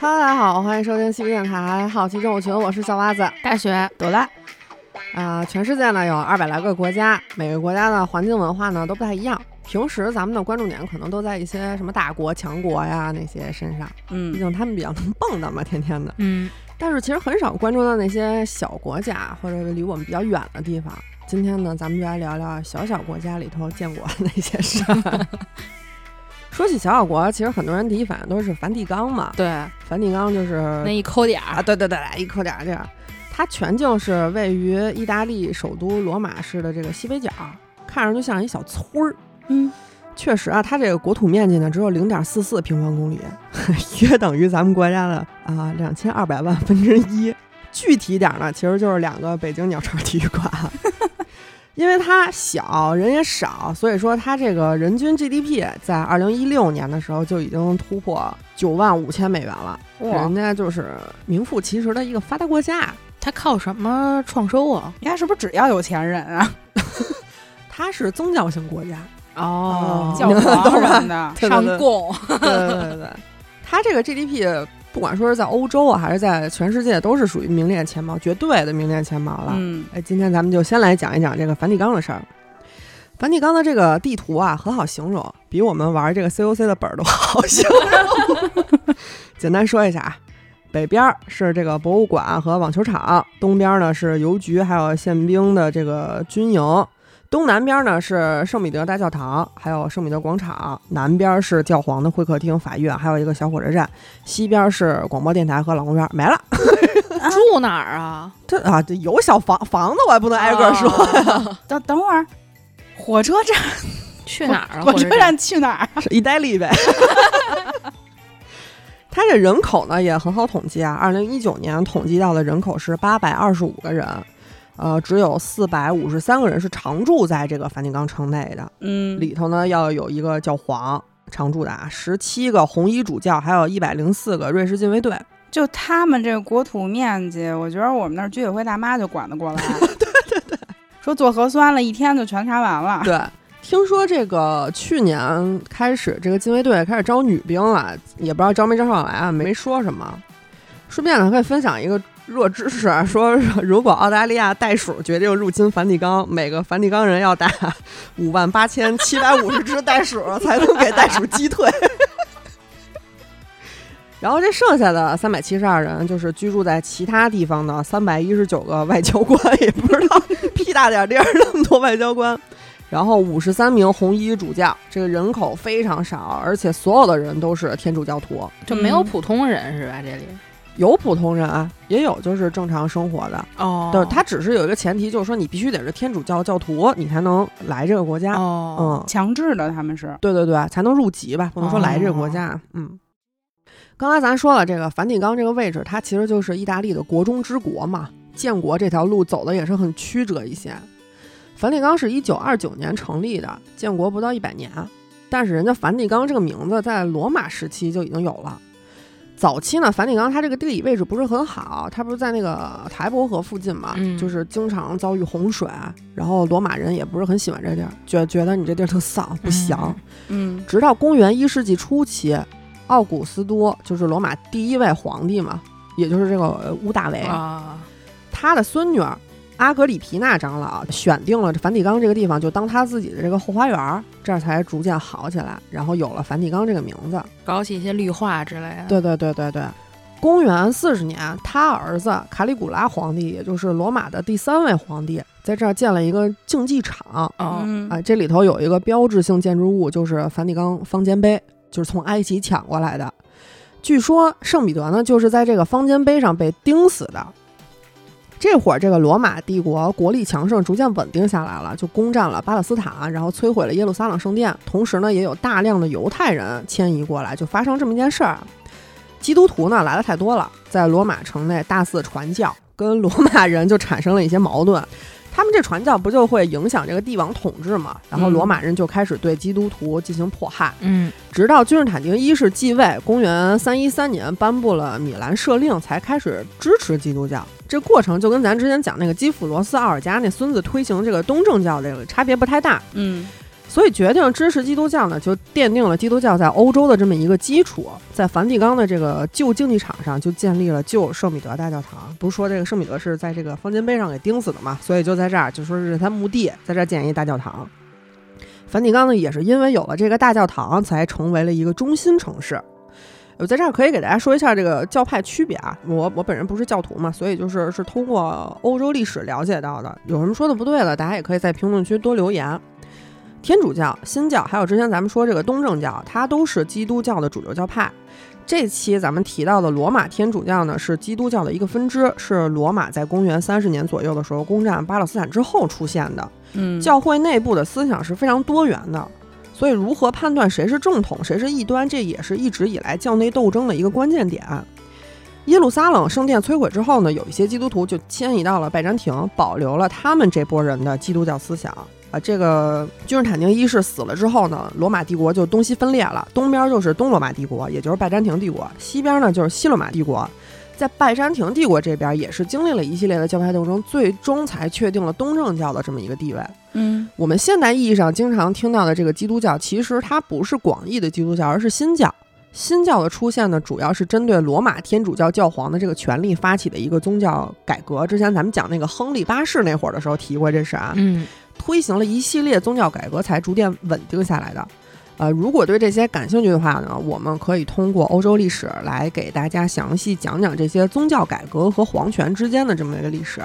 Hello，大家好，欢迎收听西皮电台好奇动物群，我是小蛙子。大学朵拉，啊、全世界呢有二百来个国家，每个国家的环境文化呢都不太一样。平时咱们的关注点可能都在一些什么大国、强国呀那些身上，嗯毕嗯，竟他们比较能蹦跶嘛，天天的。嗯，但是其实很少关注到那些小国家或者离我们比较远的地方。今天呢，咱们就来聊聊小小国家里头见过的那些事儿。说起小小国，其实很多人第一反应都是梵蒂冈嘛。对，梵蒂冈就是那一抠点啊，儿，对对对，一抠点儿这样。它全境是位于意大利首都罗马市的这个西北角，看上去像一小村儿。嗯，确实啊，它这个国土面积呢只有零点四四平方公里，约等于咱们国家的啊两千二百万分之一。具体点儿呢，其实就是两个北京鸟巢体育馆。因为它小，人也少，所以说它这个人均 GDP 在二零一六年的时候就已经突破九万五千美元了。哇人家就是名副其实的一个发达国家。它靠什么创收啊？人家是不是只要有钱人啊？它是宗教性国家，哦教皇 什么的，上供，对对对对，它这个 GDP 不管说是在欧洲啊，还是在全世界，都是属于名列前茅，绝对的名列前茅了。嗯，哎，今天咱们就先来讲一讲这个梵蒂冈的事儿。梵蒂冈的这个地图啊，很好形容，比我们玩这个 COC 的本儿都 好形容。简单说一下啊，北边儿是这个博物馆和网球场，东边呢是邮局，还有宪兵的这个军营。东南边呢是圣彼得大教堂，还有圣彼得广场；南边是教皇的会客厅、法院，还有一个小火车站；西边是广播电台和老公园。没了，住哪儿啊？这啊，这有小房房子，我也不能挨个说。哦 等等会儿，火车站，去哪儿啊？火车站去哪儿？是意大利呗。它这人口呢也很好统计啊，二零一九年统计到的人口是八百二十五个人，呃，只有四百五十三个人是常住在这个梵蒂冈城内的，嗯，里头呢要有一个教皇常住的啊，十七个红衣主教，还有一百零四个瑞士禁卫队。就他们这个国土面积，我觉得我们那儿居委会大妈就管得过来。对对对，说做核酸了一天就全查完了。对，听说这个去年开始，这个禁卫队开始招女兵了，也不知道招没招上来啊，没说什么。顺便呢，可以分享一个热知识啊，说如果澳大利亚袋鼠决定入侵梵蒂冈，每个梵蒂冈人要打五万八千七百五十只袋鼠才能给袋鼠击退。然后这剩下的三百七十二人，就是居住在其他地方的三百一十九个外交官，也不知道屁大点地儿那么多外交官。然后五十三名红衣主教，这个人口非常少，而且所有的人都是天主教徒，就没有普通人是吧？这里有普通人啊，也有就是正常生活的。哦对，他只是有一个前提，就是说你必须得是天主教教徒，你才能来这个国家。哦，嗯，强制的，他们是。对对对，才能入籍吧，不能说来这个国家。嗯，刚才咱说了，这个梵蒂冈这个位置，它其实就是意大利的国中之国嘛，建国这条路走的也是很曲折一些。梵蒂冈是一九二九年成立的，建国不到一百年，但是人家梵蒂冈这个名字在罗马时期就已经有了。早期呢，梵蒂冈它这个地理位置不是很好，它不是在那个台伯河附近嘛，嗯。就是经常遭遇洪水，然后罗马人也不是很喜欢这地儿，觉觉得你这地儿特丧不祥。嗯。直到公元一世纪初期，奥古斯都就是罗马第一位皇帝嘛，也就是这个呃屋大维，啊，他的孙女儿阿格里皮娜长老选定了梵蒂冈这个地方，就当他自己的这个后花园儿，这儿才逐渐好起来，然后有了梵蒂冈这个名字。搞起一些绿化之类的。对对对对对。公元四十年，他儿子卡里古拉皇帝，也就是罗马的第三位皇帝，在这儿建了一个竞技场。啊，这里头有一个标志性建筑物，就是梵蒂冈方尖碑，就是从埃及抢过来的。据说圣彼得呢，就是在这个方尖碑上被钉死的。这会儿，这个罗马帝国国力强盛，逐渐稳定下来了，就攻占了巴勒斯坦，然后摧毁了耶路撒冷圣殿。同时呢，也有大量的犹太人迁移过来，就发生这么一件事儿：基督徒呢来的太多了，在罗马城内大肆传教，跟罗马人就产生了一些矛盾。他们这传教不就会影响这个帝王统治嘛？然后罗马人就开始对基督徒进行迫害，嗯，直到君士坦丁一世继位，公元三一三年颁布了米兰赦令，才开始支持基督教。这过程就跟咱之前讲那个基辅罗斯奥尔加那孙子推行这个东正教这个差别不太大。嗯所以决定支持基督教呢，就奠定了基督教在欧洲的这么一个基础。在梵蒂冈的这个旧竞技场上，就建立了旧圣彼得大教堂。不是说这个圣彼得是在这个方尖碑上给钉死的嘛？所以就在这儿，就说是他墓地，在这儿建一大教堂。梵蒂冈呢，也是因为有了这个大教堂，才成为了一个中心城市。我在这儿可以给大家说一下这个教派区别啊。我我本人不是教徒嘛，所以就是是通过欧洲历史了解到的。有什么说的不对的，大家也可以在评论区多留言。天主教、新教，还有之前咱们说这个东正教，它都是基督教的主流教派。这期咱们提到的罗马天主教呢，是基督教的一个分支，是罗马在公元三十年左右的时候攻占巴勒斯坦之后出现的。嗯，教会内部的思想是非常多元的，所以如何判断谁是正统，谁是异端，这也是一直以来教内斗争的一个关键点。耶路撒冷圣殿摧毁之后呢，有一些基督徒就迁移到了拜占庭，保留了他们这波人的基督教思想。啊，这个君士坦丁一世死了之后呢，罗马帝国就东西分裂了，东边就是东罗马帝国，也就是拜占庭帝国；西边呢就是西罗马帝国。在拜占庭帝国这边，也是经历了一系列的教派斗争，最终才确定了东正教的这么一个地位。嗯，我们现代意义上经常听到的这个基督教，其实它不是广义的基督教，而是新教。新教的出现呢，主要是针对罗马天主教教皇的这个权力发起的一个宗教改革。之前咱们讲那个亨利八世那会儿的时候提过这事啊。嗯，推行了一系列宗教改革，才逐渐稳定下来的。呃，如果对这些感兴趣的话呢，我们可以通过欧洲历史来给大家详细讲讲这些宗教改革和皇权之间的这么一个历史。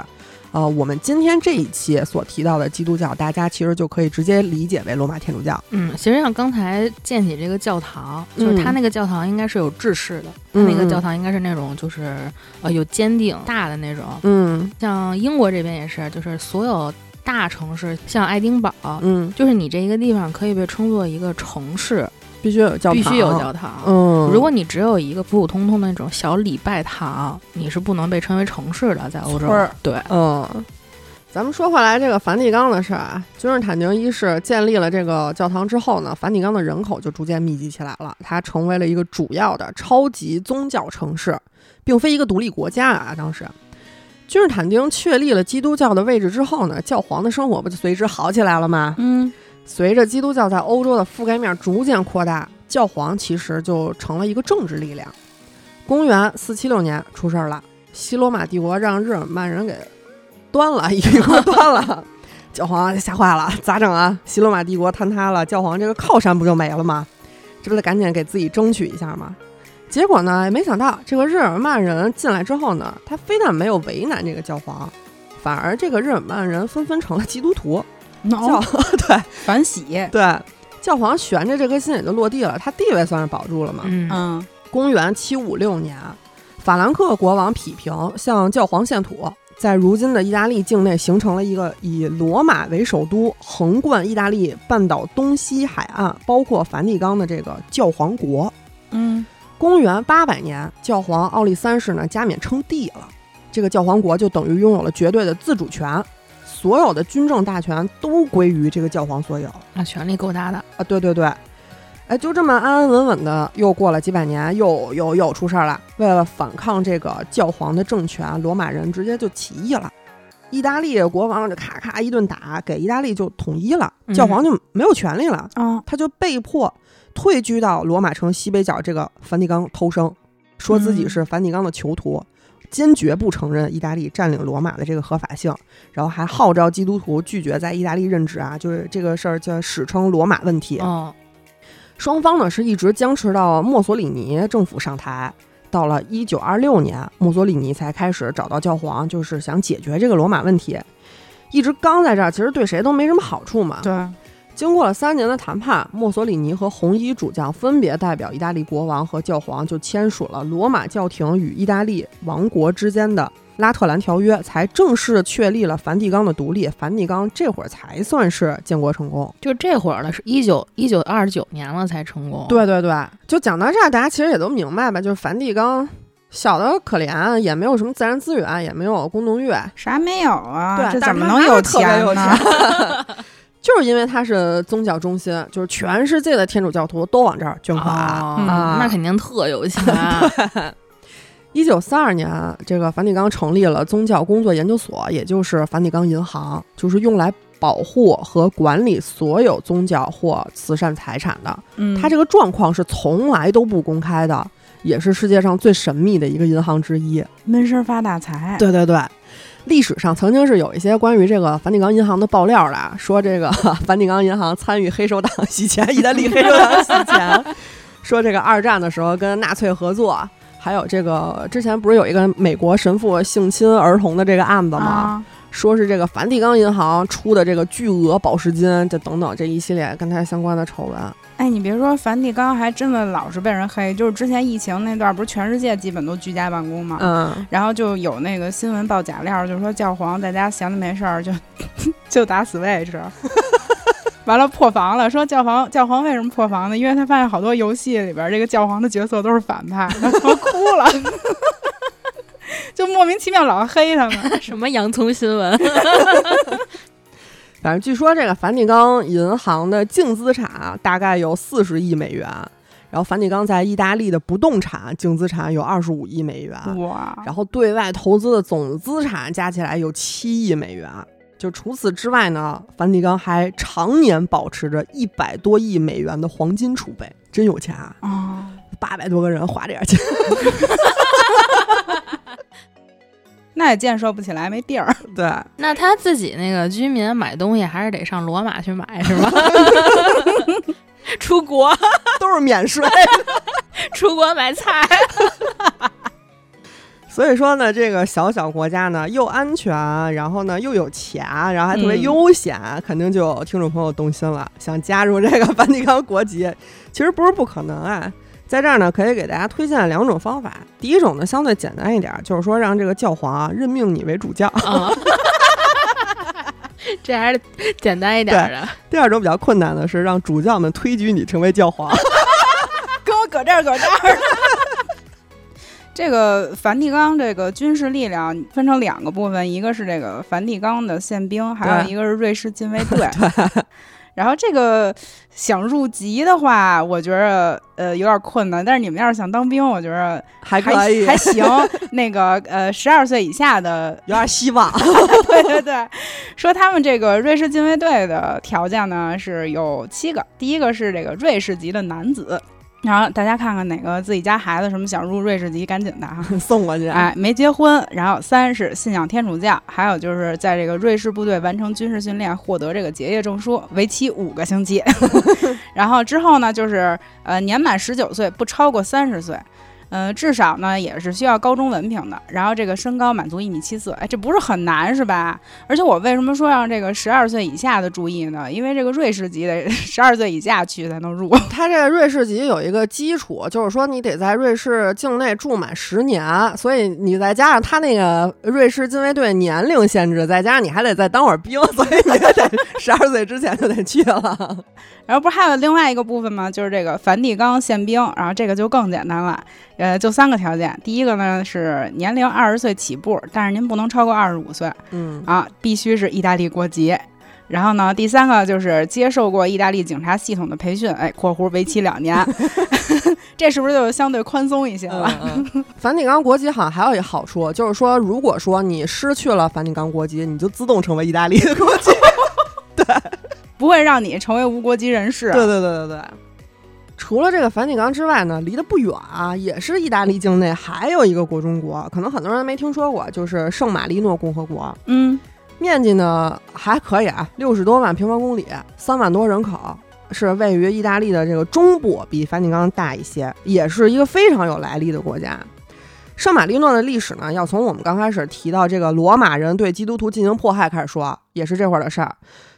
呃，我们今天这一期所提到的基督教，大家其实就可以直接理解为罗马天主教。嗯，其实像刚才建起这个教堂，就是它那个教堂应该是有制式的，它嗯那个教堂应该是那种就是呃有尖顶大的那种。嗯像英国这边也是，就是所有大城市，像爱丁堡，嗯，就是你这一个地方可以被称作一个城市，必须有教堂，必须有教堂。嗯，如果你只有一个普普通通的那种小礼拜堂，你是不能被称为城市的，在欧洲。对，嗯，咱们说回来这个梵蒂冈的事儿啊，君士坦丁一世建立了这个教堂之后呢，梵蒂冈的人口就逐渐密集起来了，它成为了一个主要的超级宗教城市，并非一个独立国家啊。当时，君士坦丁确立了基督教的位置之后呢，教皇的生活不就随之好起来了吗？嗯，随着基督教在欧洲的覆盖面逐渐扩大，教皇其实就成了一个政治力量。公元四七六年出事儿了，西罗马帝国让日耳曼人给端了，一个锅端了，教皇吓坏了，咋整啊？西罗马帝国坍塌了，教皇这个靠山不就没了吗？这不得赶紧给自己争取一下吗？结果呢，没想到这个日耳曼人进来之后呢，他非但没有为难这个教皇，反而这个日耳曼人纷纷成了基督徒。教哦，对反洗。对，教皇悬着这颗心也就落地了，他地位算是保住了嘛。嗯嗯公元七五六年，法兰克国王匹平向教皇献土，在如今的意大利境内形成了一个以罗马为首都、横贯意大利半岛东西海岸，包括梵蒂冈的这个教皇国。嗯公元八百年，教皇奥利三世呢加冕称帝了，这个教皇国就等于拥有了绝对的自主权，所有的军政大权都归于这个教皇所有。那权力够大的。啊，对对对，哎，就这么安安稳稳的，又过了几百年，又又又出事儿了。为了反抗这个教皇的政权，罗马人直接就起义了。意大利国王就咔咔一顿打，给意大利就统一了，嗯教皇就没有权利了，啊他就被迫退居到罗马城西北角这个梵蒂冈偷生，说自己嗯是梵蒂冈的囚徒。坚决不承认意大利占领罗马的这个合法性，然后还号召基督徒拒绝在意大利任职啊，就是这个事儿叫史称罗马问题。嗯，双方呢是一直僵持到墨索里尼政府上台，到了一九二六年，墨索里尼才开始找到教皇，就是想解决这个罗马问题。一直刚在这儿，其实对谁都没什么好处嘛。对，经过了三年的谈判，墨索里尼和红衣主将分别代表意大利国王和教皇，就签署了罗马教廷与意大利王国之间的拉特兰条约，才正式确立了梵蒂冈的独立。梵蒂冈这会儿才算是建国成功。就这会儿了，是一九一九二九年了才成功。，对对对，就讲到这儿，大家其实也都明白吧？就是梵蒂冈小的可怜，也没有什么自然资源，也没有宫洞院，啥没有啊？对这怎么能有特别有呢？就是因为它是宗教中心，就是全世界的天主教徒都往这儿捐款。哦，啊那肯定特有钱。一九三二年，这个梵蒂冈成立了宗教工作研究所，也就是梵蒂冈银行，就是用来保护和管理所有宗教或慈善财产的。嗯，它这个状况是从来都不公开的，也是世界上最神秘的一个银行之一。闷声发大财。对对对，历史上曾经是有一些关于这个梵蒂冈银行的爆料的，说这个 梵蒂冈银行参与黑手党洗钱，意大利黑手党洗钱，说这个二战的时候跟纳粹合作。还有这个，之前不是有一个美国神父性侵儿童的这个案子吗？啊，说是这个梵蒂冈银行出的这个巨额保释金，这等等这一系列跟它相关的丑闻。哎，你别说，梵蒂冈还真的老是被人黑。就是之前疫情那段，不是全世界基本都居家办公嘛？嗯，然后就有那个新闻报假料，就说教皇在家闲着没事儿就 就打 Switch，完了破防了。说教皇教皇为什么破防呢？因为他发现好多游戏里边这个教皇的角色都是反派，他说哭了，就莫名其妙老黑他们。什么洋葱新闻？反正据说这个梵蒂冈银行的净资产啊大概有四十亿美元，然后梵蒂冈在意大利的不动产净资产有二十五亿美元，哇，然后对外投资的总资产加起来有七亿美元。就除此之外呢，梵蒂冈还常年保持着一百多亿美元的黄金储备，真有钱啊！啊，八百多个人花这点钱，那也建设不起来，没地儿。对，那他自己那个居民买东西还是得上罗马去买是吧？出国 都是免税。出国买菜，所以说呢，这个小小国家呢，又安全，然后呢又有钱，然后还特别嗯悠闲，肯定就有听众朋友动心了，想加入这个梵蒂冈国籍。其实不是不可能啊，在这儿呢，可以给大家推荐两种方法。第一种呢，相对简单一点，就是说让这个教皇啊任命你为主教。啊，这还是简单一点的。第二种比较困难的是让主教们推举你成为教皇。跟我搁这儿搁这儿。这个梵蒂冈这个军事力量分成两个部分，一个是这个梵蒂冈的宪兵，还有一个是瑞士禁卫队。然后这个想入籍的话，我觉着呃有点困难，但是你们要是想当兵，我觉着还还可以，还行。那个呃，十二岁以下的有点希望。对对对，说他们这个瑞士禁卫队的条件呢是有七个，第一个是这个瑞士籍的男子。然后大家看看哪个自己家孩子什么想入瑞士籍，赶紧的哈。送过去。哎，没结婚，然后三是信仰天主教，还有就是在这个瑞士部队完成军事训练，获得这个结业证书，为期五个星期。然后之后呢，就是呃年满十九岁，不超过三十岁。呃，至少呢也是需要高中文凭的，然后这个身高满足一米七四，哎，这不是很难是吧？而且我为什么说让这个十二岁以下的注意呢？因为这个瑞士籍得十二岁以下去才能入。他这个瑞士籍有一个基础，就是说你得在瑞士境内住满十年，所以你再加上他那个瑞士禁卫队年龄限制，再加上你还得再当会儿兵，所以你也得十二岁之前就得去了。然后不是还有另外一个部分吗？就是这个梵蒂冈宪兵，然后这个就更简单了，呃，就三个条件。第一个呢是年龄二十岁起步，但是您不能超过二十五岁嗯，啊，必须是意大利国籍。然后呢，第三个就是接受过意大利警察系统的培训，哎（括弧为期两年 ），这是不是就相对宽松一些了？嗯嗯 梵蒂冈国籍好像还有一好处，就是说，如果说你失去了梵蒂冈国籍，你就自动成为意大利的国籍。对不会让你成为无国籍人士。对对对对对。除了这个梵蒂冈之外呢，离得不远啊，也是意大利境内还有一个国中国，可能很多人没听说过，就是圣马力诺共和国。嗯，面积呢还可以啊，六十多万平方公里，三万多人口，是位于意大利的这个中部，比梵蒂冈大一些，也是一个非常有来历的国家。圣马力诺的历史呢，要从我们刚开始提到这个罗马人对基督徒进行迫害开始说，也是这会儿的事儿。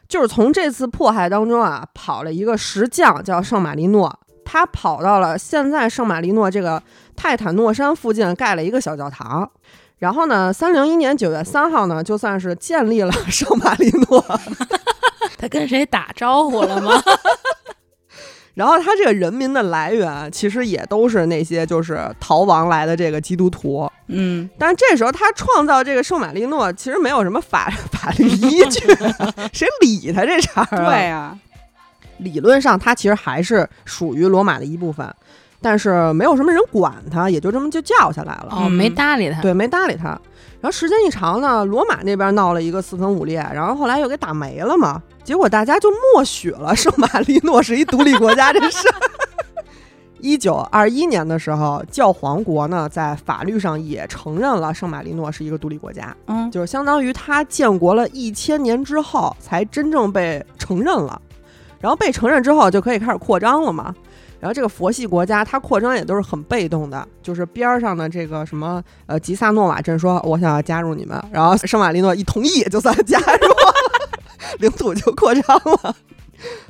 就是从这次迫害当中啊，跑了一个石匠叫圣马力诺，他跑到了现在圣马力诺这个泰坦诺山附近盖了一个小教堂。然后呢，三零一年九月三号呢，就算是建立了圣马力诺。他跟谁打招呼了吗？然后他这个人民的来源其实也都是那些就是逃亡来的这个基督徒。嗯，但是这时候他创造这个圣马力诺，其实没有什么法法律依据，谁理他这茬儿啊？对呀、理论上它其实还是属于罗马的一部分，但是没有什么人管它，也就这么就叫下来了。哦，没搭理他。对，没搭理他。然后时间一长呢，罗马那边闹了一个四分五裂，然后后来又给打没了嘛。结果大家就默许了圣马力诺是一独立国家这事。一九二一年的时候，教皇国呢在法律上也承认了圣马力诺是一个独立国家，嗯，就是相当于他建国了一千年之后才真正被承认了。然后被承认之后就可以开始扩张了嘛。然后这个佛系国家它扩张也都是很被动的，就是边儿上的这个什么呃吉萨诺瓦镇说我想要加入你们，然后圣马力诺一同意就算加入，领土就扩张了。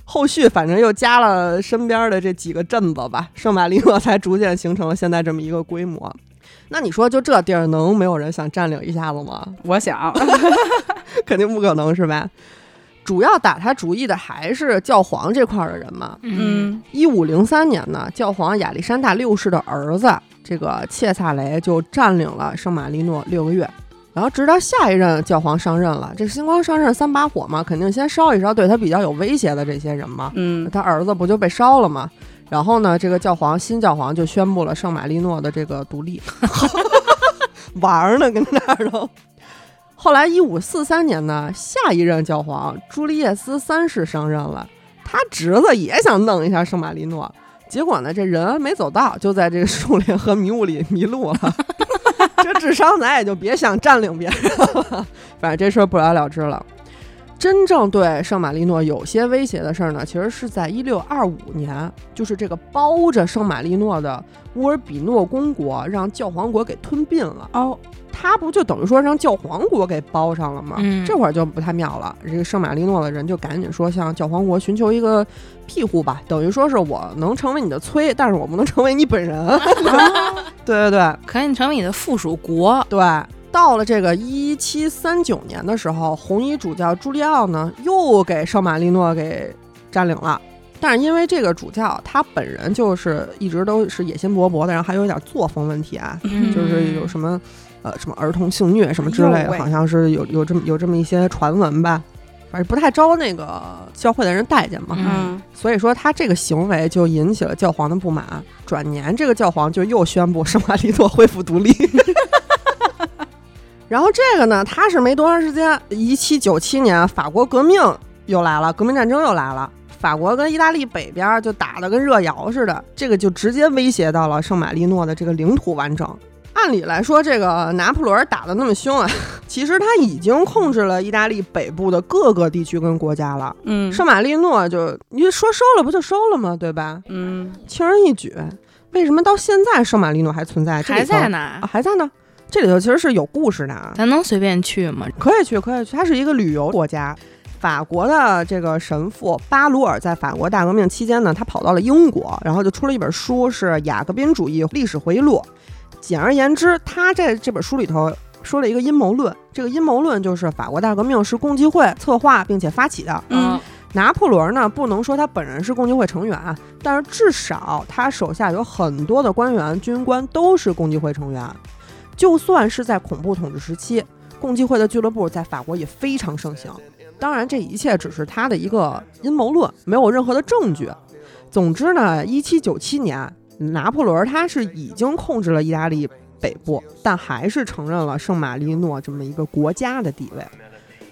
后续反正又加了身边的这几个镇子吧，圣马力诺才逐渐形成了现在这么一个规模。那你说就这地儿能没有人想占领一下子吗？我想，肯定不可能是吧？主要打他主意的还是教皇这块的人嘛。嗯，一五零三年呢，教皇亚历山大六世的儿子这个切萨雷就占领了圣马力诺六个月，然后直到下一任教皇上任了，这星光上任三把火嘛，肯定先烧一烧对他比较有威胁的这些人嘛。嗯，他儿子不就被烧了吗？然后呢，这个教皇新教皇就宣布了圣马力诺的这个独立，玩儿呢跟那儿都。后来，一五四三年呢，下一任教皇朱利叶斯三世上任了，他侄子也想弄一下圣马力诺，结果呢，这人没走到，就在这个树林和迷雾里迷路了。这智商咱也就别想占领别人了，反正这事儿不了了之了。真正对圣马力诺有些威胁的事儿呢，其实是在一六二五年，就是这个包着圣马力诺的乌尔比诺公国让教皇国给吞并了。哦，他不就等于说让教皇国给包上了吗？嗯这会儿就不太妙了。这个圣马力诺的人就赶紧说向教皇国寻求一个庇护吧，等于说是我能成为你的崔，但是我不能成为你本人。对对对可以成为你的附属国。对。到了这个一七三九年的时候，红衣主教朱利奥呢又给圣马力诺给占领了。但是因为这个主教他本人就是一直都是野心勃勃的，然后还有一点作风问题啊，嗯就是有什么呃什么儿童性虐什么之类好像是有有这么有这么一些传闻吧，反正不太招那个教会的人待见嘛。嗯，所以说他这个行为就引起了教皇的不满。转年，这个教皇就又宣布圣马力诺恢复独立。然后这个呢，他是没多长时间，一七九七年法国革命又来了，革命战争又来了。法国跟意大利北边就打得跟热窑似的，这个就直接威胁到了圣马力诺的这个领土完整。按理来说，这个拿破仑打得那么凶啊，其实他已经控制了意大利北部的各个地区跟国家了。嗯，圣马力诺就你说收了不就收了吗？对吧？嗯，轻而易举。为什么到现在圣马力诺还存在？还在呢啊，，还在呢。这里头其实是有故事的啊，咱能随便去吗？可以去，可以去。它是一个旅游国家。法国的这个神父巴鲁尔在法国大革命期间呢，他跑到了英国，然后就出了一本书，是《雅各宾主义历史回忆录》。简而言之，他在这本书里头说了一个阴谋论。这个阴谋论就是法国大革命是共济会策划并且发起的。嗯，拿破仑呢，不能说他本人是共济会成员啊，但是至少他手下有很多的官员、军官都是共济会成员。就算是在恐怖统治时期，共济会的俱乐部在法国也非常盛行。当然，这一切只是他的一个阴谋论，没有任何的证据。总之呢，一七九七年，拿破仑他是已经控制了意大利北部，但还是承认了圣马力诺这么一个国家的地位。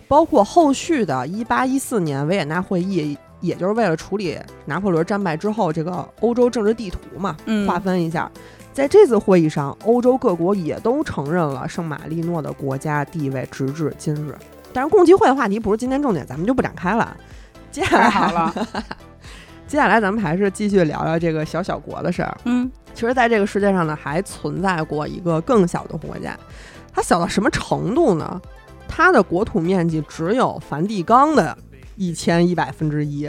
包括后续的1814年维也纳会议，也就是为了处理拿破仑战败之后这个欧洲政治地图嘛，嗯划分一下。在这次会议上，欧洲各国也都承认了圣马力诺的国家地位，直至今日。但是共济会的话题不是今天重点，咱们就不展开了。接下来好了，接下来咱们还是继续聊聊这个小小国的事儿。嗯，其实，在这个世界上呢，还存在过一个更小的国家，它小到什么程度呢？它的国土面积只有梵蒂冈的一千一百分之一，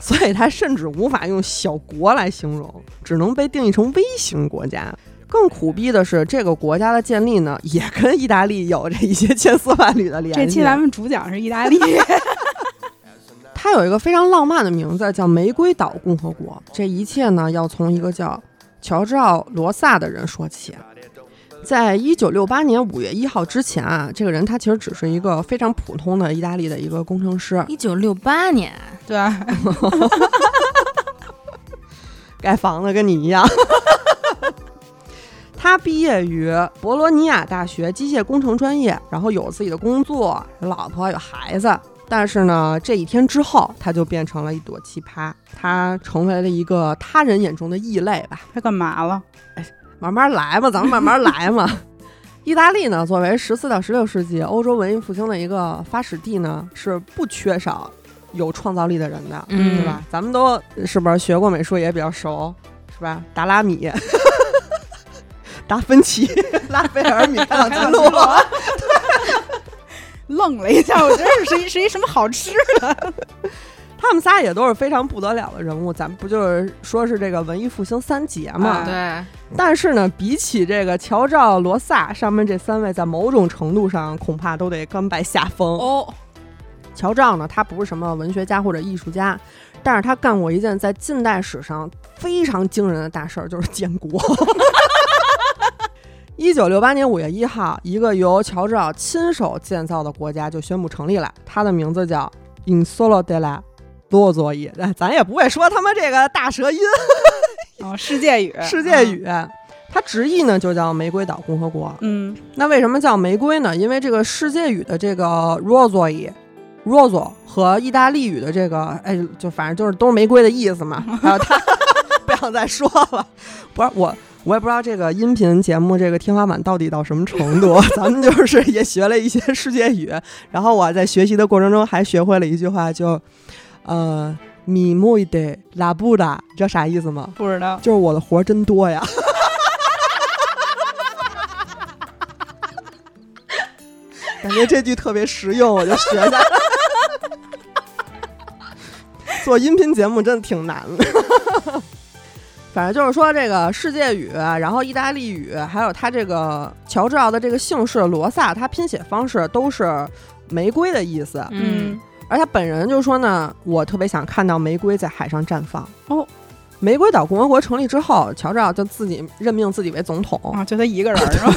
所以它甚至无法用小国来形容，只能被定义成微型国家。更苦逼的是，这个国家的建立呢，也跟意大利有着一些千丝万缕的联系。这期咱们主讲是意大利，它有一个非常浪漫的名字，叫玫瑰岛共和国。这一切呢，要从一个叫乔治奥·罗萨的人说起。在一九六八年五月一号之前啊，这个人他其实只是一个非常普通的意大利的一个工程师。一九六八年，对，啊盖房子跟你一样。他毕业于博罗尼亚大学机械工程专业，然后有自己的工作，有老婆有孩子。但是呢，这一天之后，他就变成了一朵奇葩，他成为了一个他人眼中的异类吧。他干嘛了？哎慢慢来嘛，咱们慢慢来嘛。意大利呢，作为十四到十六世纪欧洲文艺复兴的一个发始地呢，是不缺少有创造力的人的，嗯对吧？咱们都是不是学过美术也比较熟，是吧？达拉米、达芬奇、拉斐尔、米开朗基罗，愣了一下，我觉得是一是一什么好吃的？他们仨也都是非常不得了的人物。咱们不就是说是这个文艺复兴三杰嘛？哎对，但是呢，比起这个乔兆、罗萨上面这三位，在某种程度上恐怕都得甘拜下风。哦，乔兆呢，他不是什么文学家或者艺术家，但是他干过一件在近代史上非常惊人的大事儿，就是建国。一九六八年五月一号，一个由乔治奥亲手建造的国家就宣布成立了，它的名字叫 Insolo della l o z o i 哎，咱也不会说他们这个大舌音，哦，世界语，世界语。它直译呢就叫玫瑰岛共和国。嗯，那为什么叫玫瑰呢？因为这个世界语的这个 rosoi。roso 和意大利语的这个，哎，就反正就是都是玫瑰的意思嘛。还有他，不想再说了。不是我，我也不知道这个音频节目这个天花板到底到什么程度。咱们就是也学了一些世界语，然后我在学习的过程中还学会了一句话，就呃 muy de la b u d a 你知道啥意思吗？不知道。就是我的活儿真多呀。感觉这句特别实用，我就学下来。做音频节目真的挺难的。反正就是说，这个世界语，然后意大利语，还有他这个乔治奥的这个姓氏罗萨，他拼写方式都是玫瑰的意思。嗯，而他本人就说呢，我特别想看到玫瑰在海上绽放。哦，玫瑰岛共和国成立之后，乔治奥就自己任命自己为总统，啊，就他一个人是吧？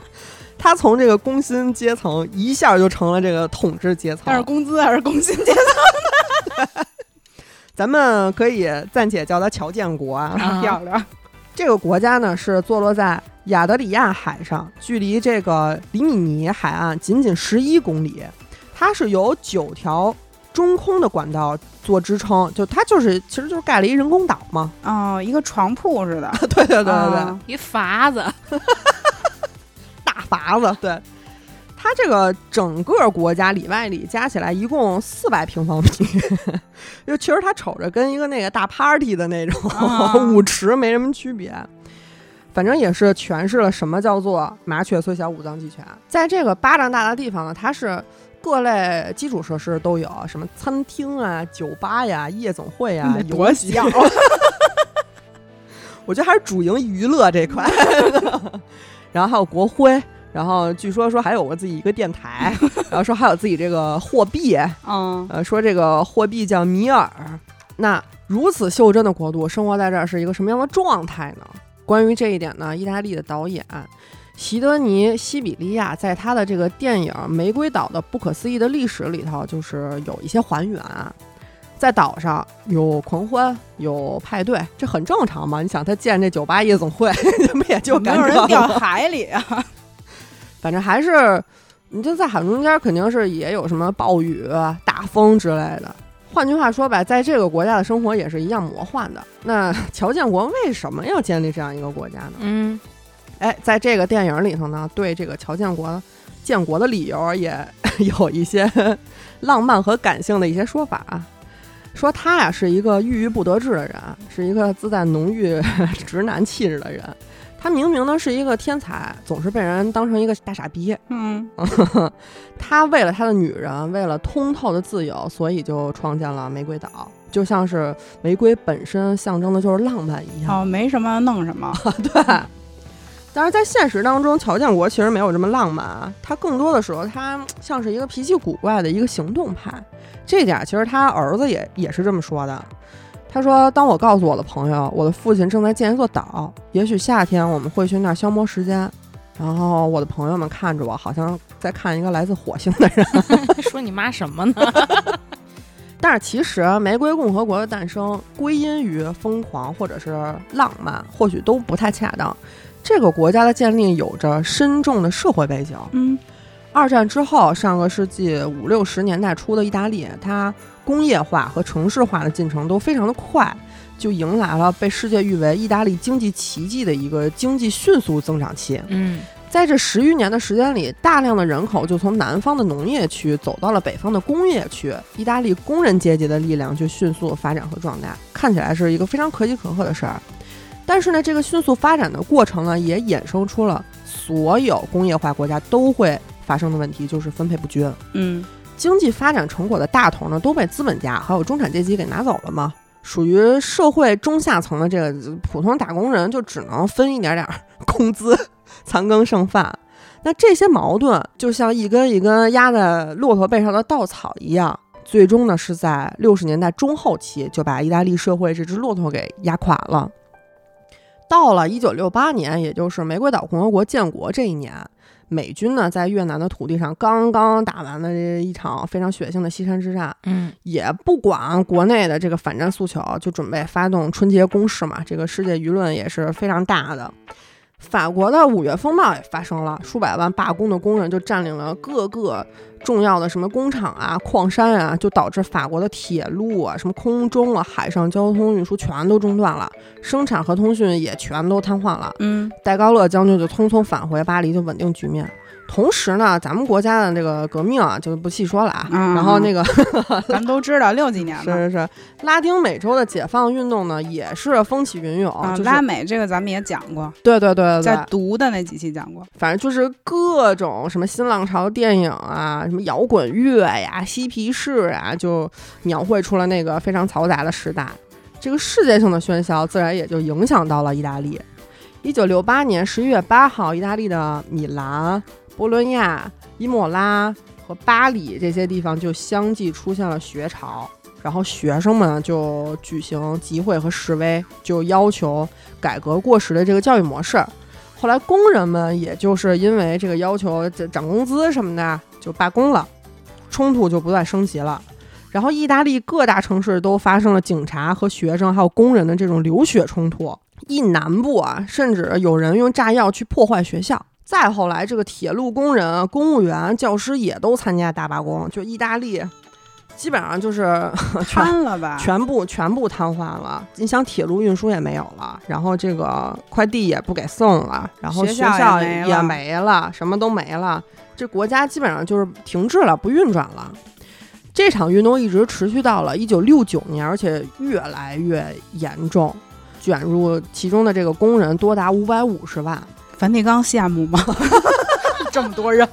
他从这个工薪阶层一下就成了这个统治阶层但是。工资还是工薪阶层 咱们可以暂且叫它乔建国啊。啊 漂亮。这个国家呢是坐落在亚得里亚海上，距离这个里米尼海岸仅仅十一公里。它是由九条中空的管道做支撑，就它就是其实就是盖了一人工岛嘛。哦，一个床铺似的。对对对对对。啊一筏子，大筏子，对。它这个整个国家里外里加起来一共四百平方米，就其实它瞅着跟一个那个大 party 的那种、啊。舞池没什么区别。反正也是诠释了什么叫做麻雀虽小五脏俱全。在这个巴掌大的地方呢，它是各类基础设施都有，什么餐厅啊、酒吧呀、夜总会呀，那多游戏小，我觉得还是主营娱乐这块，然后还有国徽，然后据说说还有我自己一个电台，然后说还有自己这个货币，嗯，呃，说这个货币叫米尔。那如此袖珍的国度，生活在这儿是一个什么样的状态呢？关于这一点呢，意大利的导演席德尼·西比利亚在他的这个电影《玫瑰岛的不可思议的历史》里头，就是有一些还原啊。在岛上有狂欢，有派对，这很正常嘛。你想，他建这酒吧夜总会，不也就没有人掉海里啊？反正还是，你就在海中间，肯定是也有什么暴雨、大风之类的。换句话说吧，在这个国家的生活也是一样魔幻的。那 乔建国为什么要建立这样一个国家呢？嗯，哎，在这个电影里头呢，对这个乔建国建国的理由也 有一些 浪漫和感性的一些说法啊。说他呀是一个郁郁不得志的人，是一个自带浓郁直男气质的人。他明明呢是一个天才，总是被人当成一个大傻逼。嗯，他为了他的女人，为了通透的自由，所以就创建了玫瑰岛，就像是玫瑰本身象征的就是浪漫一样。哦，没什么弄什么。对。但是在现实当中，乔建国其实没有这么浪漫啊，他更多的时候他像是一个脾气古怪的一个行动派。这点其实他儿子也也是这么说的。他说：“当我告诉我的朋友，我的父亲正在建一座岛，也许夏天我们会去那儿消磨时间。然后我的朋友们看着我，好像在看一个来自火星的人。说你妈什么呢？但是其实玫瑰共和国的诞生归因于疯狂或者是浪漫，或许都不太恰当。这个国家的建立有着深重的社会背景。嗯二战之后，上个世纪五六十年代初的意大利，它工业化和城市化的进程都非常的快，就迎来了被世界誉为意大利经济奇迹的一个经济迅速增长期。嗯在这十余年的时间里，大量的人口就从南方的农业区走到了北方的工业区，意大利工人阶级的力量就迅速发展和壮大，看起来是一个非常可喜可贺的事儿。但是呢，这个迅速发展的过程呢，也衍生出了所有工业化国家都会发生的问题，就是分配不均。嗯经济发展成果的大头呢，都被资本家还有中产阶级给拿走了嘛。属于社会中下层的这个普通打工人，就只能分一点点工资，残羹剩饭。那这些矛盾就像一根一根压在骆驼背上的稻草一样，最终呢是在六十年代中后期就把意大利社会这只骆驼给压垮了。到了一九六八年，也就是玫瑰岛共和国建国这一年，美军呢在越南的土地上刚刚打完了这一场非常血腥的西山之战，嗯也不管国内的这个反战诉求，就准备发动春节攻势嘛。这个世界舆论也是非常大的。法国的五月风暴也发生了，数百万罢工的工人就占领了各个重要的什么工厂啊、矿山啊，就导致法国的铁路啊、什么空中啊、海上交通运输全都中断了，生产和通讯也全都瘫痪了。嗯戴高乐将军就匆匆返回巴黎，就稳定局面。同时呢，咱们国家的这个革命啊，就不细说了啊。嗯然后那个 咱们都知道六几年是嘛。是是，拉丁美洲的解放运动呢，也是风起云涌。啊，就是拉美这个咱们也讲过，对对对对在，读的那几期讲过。反正就是各种什么新浪潮电影啊，什么摇滚乐呀、嬉皮士啊，就描绘出了那个非常嘈杂的时代。这个世界性的喧嚣，自然也就影响到了意大利。一九六八年十一月八号，意大利的米兰、博伦亚、伊莫拉和巴黎这些地方就相继出现了学潮，然后学生们就举行集会和示威，就要求改革过时的这个教育模式。后来工人们也就是因为这个要求涨工资什么的，就罢工了，冲突就不断升级了。然后，意大利各大城市都发生了警察和学生还有工人的这种流血冲突。一南部啊，甚至有人用炸药去破坏学校。再后来，这个铁路工人、公务员、教师也都参加大罢工，就意大利基本上就是 全瘫了吧？全部全部瘫痪了。你想，铁路运输也没有了，然后这个快递也不给送了，然后学学校校也没了也没了，什么都没了。这国家基本上就是停滞了，不运转了。这场运动一直持续到了一九六九年，而且越来越严重，卷入其中的这个工人多达五百五十万。梵蒂冈羡慕吗？这么多人，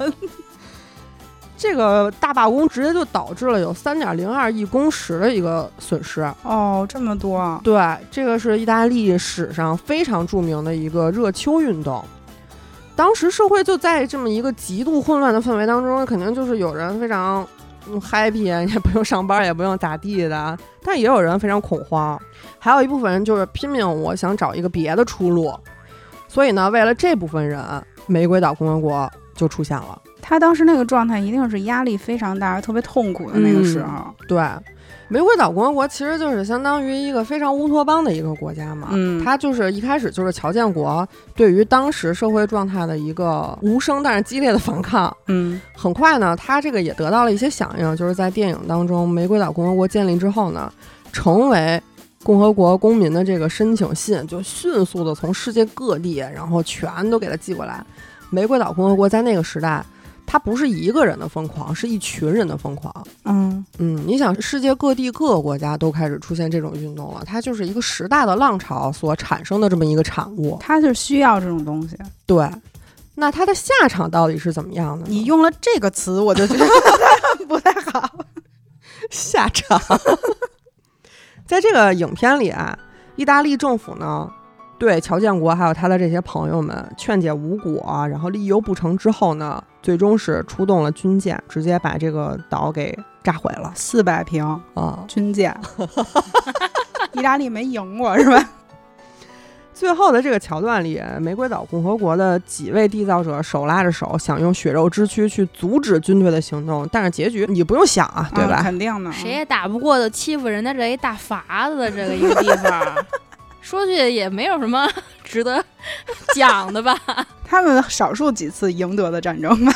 这个大罢工直接就导致了有三点零二亿工时的一个损失。哦，这么多，对，这个是意大利史上非常著名的一个热秋运动。当时社会就在这么一个极度混乱的氛围当中，肯定就是有人非常嗯 happy，也不用上班，也不用咋地的，但也有人非常恐慌，还有一部分人就是拼命，我想找一个别的出路。所以呢，为了这部分人，玫瑰岛共和国就出现了。他当时那个状态一定是压力非常大、特别痛苦的那个时候。对，玫瑰岛共和国其实就是相当于一个非常乌托邦的一个国家嘛。嗯它就是一开始就是乔建国对于当时社会状态的一个无声但是激烈的反抗。嗯很快呢，他这个也得到了一些响应，就是在电影当中，玫瑰岛共和国建立之后呢，成为共和国公民的这个申请信就迅速的从世界各地，然后全都给他寄过来。玫瑰岛共和国在那个时代，它不是一个人的疯狂，是一群人的疯狂。嗯嗯，你想，世界各地各个国家都开始出现这种运动了，它就是一个时代的浪潮所产生的这么一个产物。它是需要这种东西。对，那它的下场到底是怎么样的呢？你用了这个词，我就觉得 不太好。下场，在这个影片里啊，意大利政府呢对乔建国还有他的这些朋友们劝解无果，然后利诱不成之后呢，最终是出动了军舰，直接把这个岛给炸毁了四百平啊。军舰，意大利没赢过是吧？最后的这个桥段里，玫瑰岛共和国的几位缔造者手拉着手，想用血肉之躯去阻止军队的行动，但是结局你不用想啊，对吧？嗯肯定的，谁也打不过，的欺负人家这一大法子的这个一个地方，说句也没有什么 值得讲的吧？他们少数几次赢得的战争吧。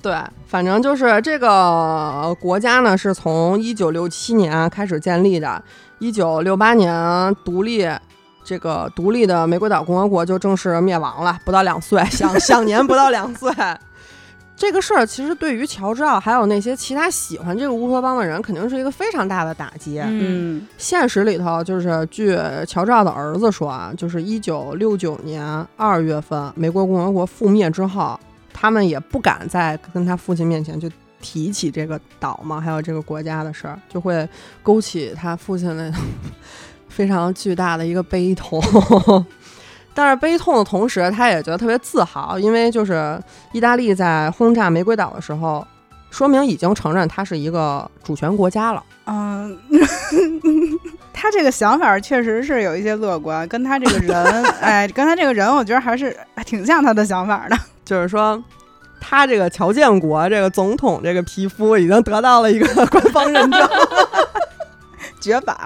对，反正就是这个国家呢，是从一九六七年开始建立的，一九六八年独立。这个独立的玫瑰岛共和国就正式灭亡了，不到两岁，享享年不到两岁。这个事儿其实对于乔治奥还有那些其他喜欢这个乌托邦的人，肯定是一个非常大的打击。嗯，嗯现实里头，就是据乔治奥的儿子说啊，就是一九六九年二月份，美国共和国覆灭之后，他们也不敢再跟他父亲面前就提起这个岛嘛，还有这个国家的事儿，就会勾起他父亲那种非常巨大的一个悲痛。但是悲痛的同时，他也觉得特别自豪，因为就是意大利在轰炸玫瑰岛的时候，说明已经承认它是一个主权国家了。嗯，他这个想法确实是有一些乐观，跟他这个人，哎，跟他这个人，我觉得还是挺像他的想法的。就是说，他这个乔建国这个总统这个皮肤已经得到了一个官方认证。绝版，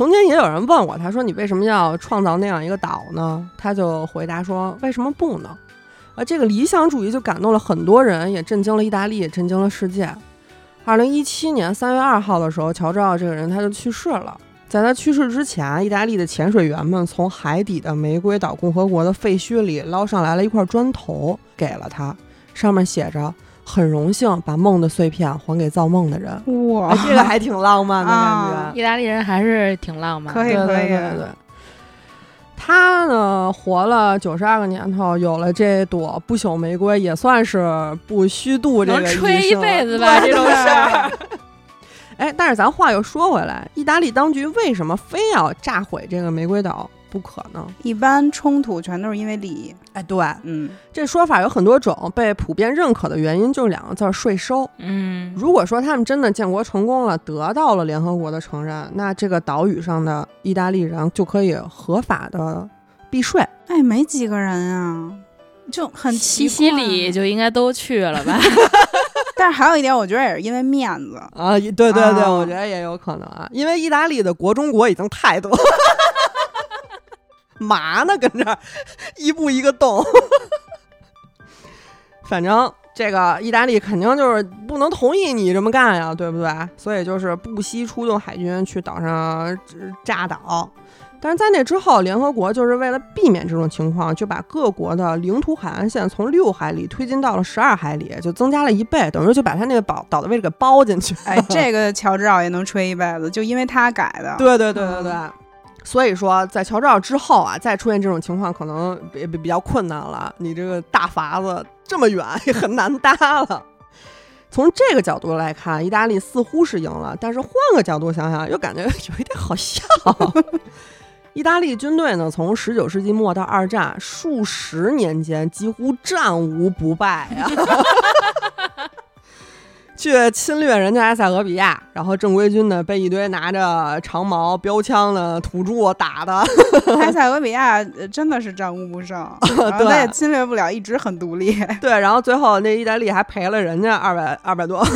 从前也有人问我，他说：“你为什么要创造那样一个岛呢？”他就回答说：“为什么不呢？”啊，这个理想主义就感动了很多人，也震惊了意大利，也震惊了世界。二零一七年三月二号的时候，乔治奥这个人他就去世了。在他去世之前，意大利的潜水员们从海底的玫瑰岛共和国的废墟里捞上来了一块砖头，给了他，上面写着：“很荣幸把梦的碎片还给造梦的人。”哇啊，这个还挺浪漫的感觉。啊意大利人还是挺浪漫的。对可以可以对对对。他呢，活了九十二个年头，有了这朵不朽玫瑰，也算是不虚度这个能吹一生辈子吧，这种事儿。哎，但是咱话又说回来，意大利当局为什么非要炸毁这个玫瑰岛不可能？一般冲突全都是因为利益。哎，对，嗯，这说法有很多种，被普遍认可的原因就是两个字儿：税收。嗯，如果说他们真的建国成功了，得到了联合国的承认，那这个岛屿上的意大利人就可以合法的避税。哎，没几个人啊，就很奇西里就应该都去了吧？但是还有一点，我觉得也是因为面子。啊，对对对，啊我觉得也有可能啊，因为意大利的国中国已经太多，嘛呢跟这儿一步一个洞，反正这个意大利肯定就是不能同意你这么干呀，对不对？所以就是不惜出动海军去岛上炸岛。但是在那之后，联合国就是为了避免这种情况，就把各国的领土海岸线从六海里推进到了十二海里，就增加了一倍，等于就把他那个岛岛的位置给包进去。哎，这个乔治奥也能吹一辈子，就因为他改的。对对对对对。所以说，在乔治奥之后啊，再出现这种情况，可能比比比较困难了。你这个大筏子这么远，也很难搭了。从这个角度来看，意大利似乎是赢了，但是换个角度想想，又感觉有一点好笑。意大利军队呢，从十九世纪末到二战，数十年间几乎战无不败呀、去侵略人家埃塞俄比亚，然后正规军呢被一堆拿着长矛、标枪的土著打的，埃塞俄比亚呃真的是战无不胜，然后他也侵略不了，一直很独立。对，然后最后那意大利还赔了人家二百二百多。万，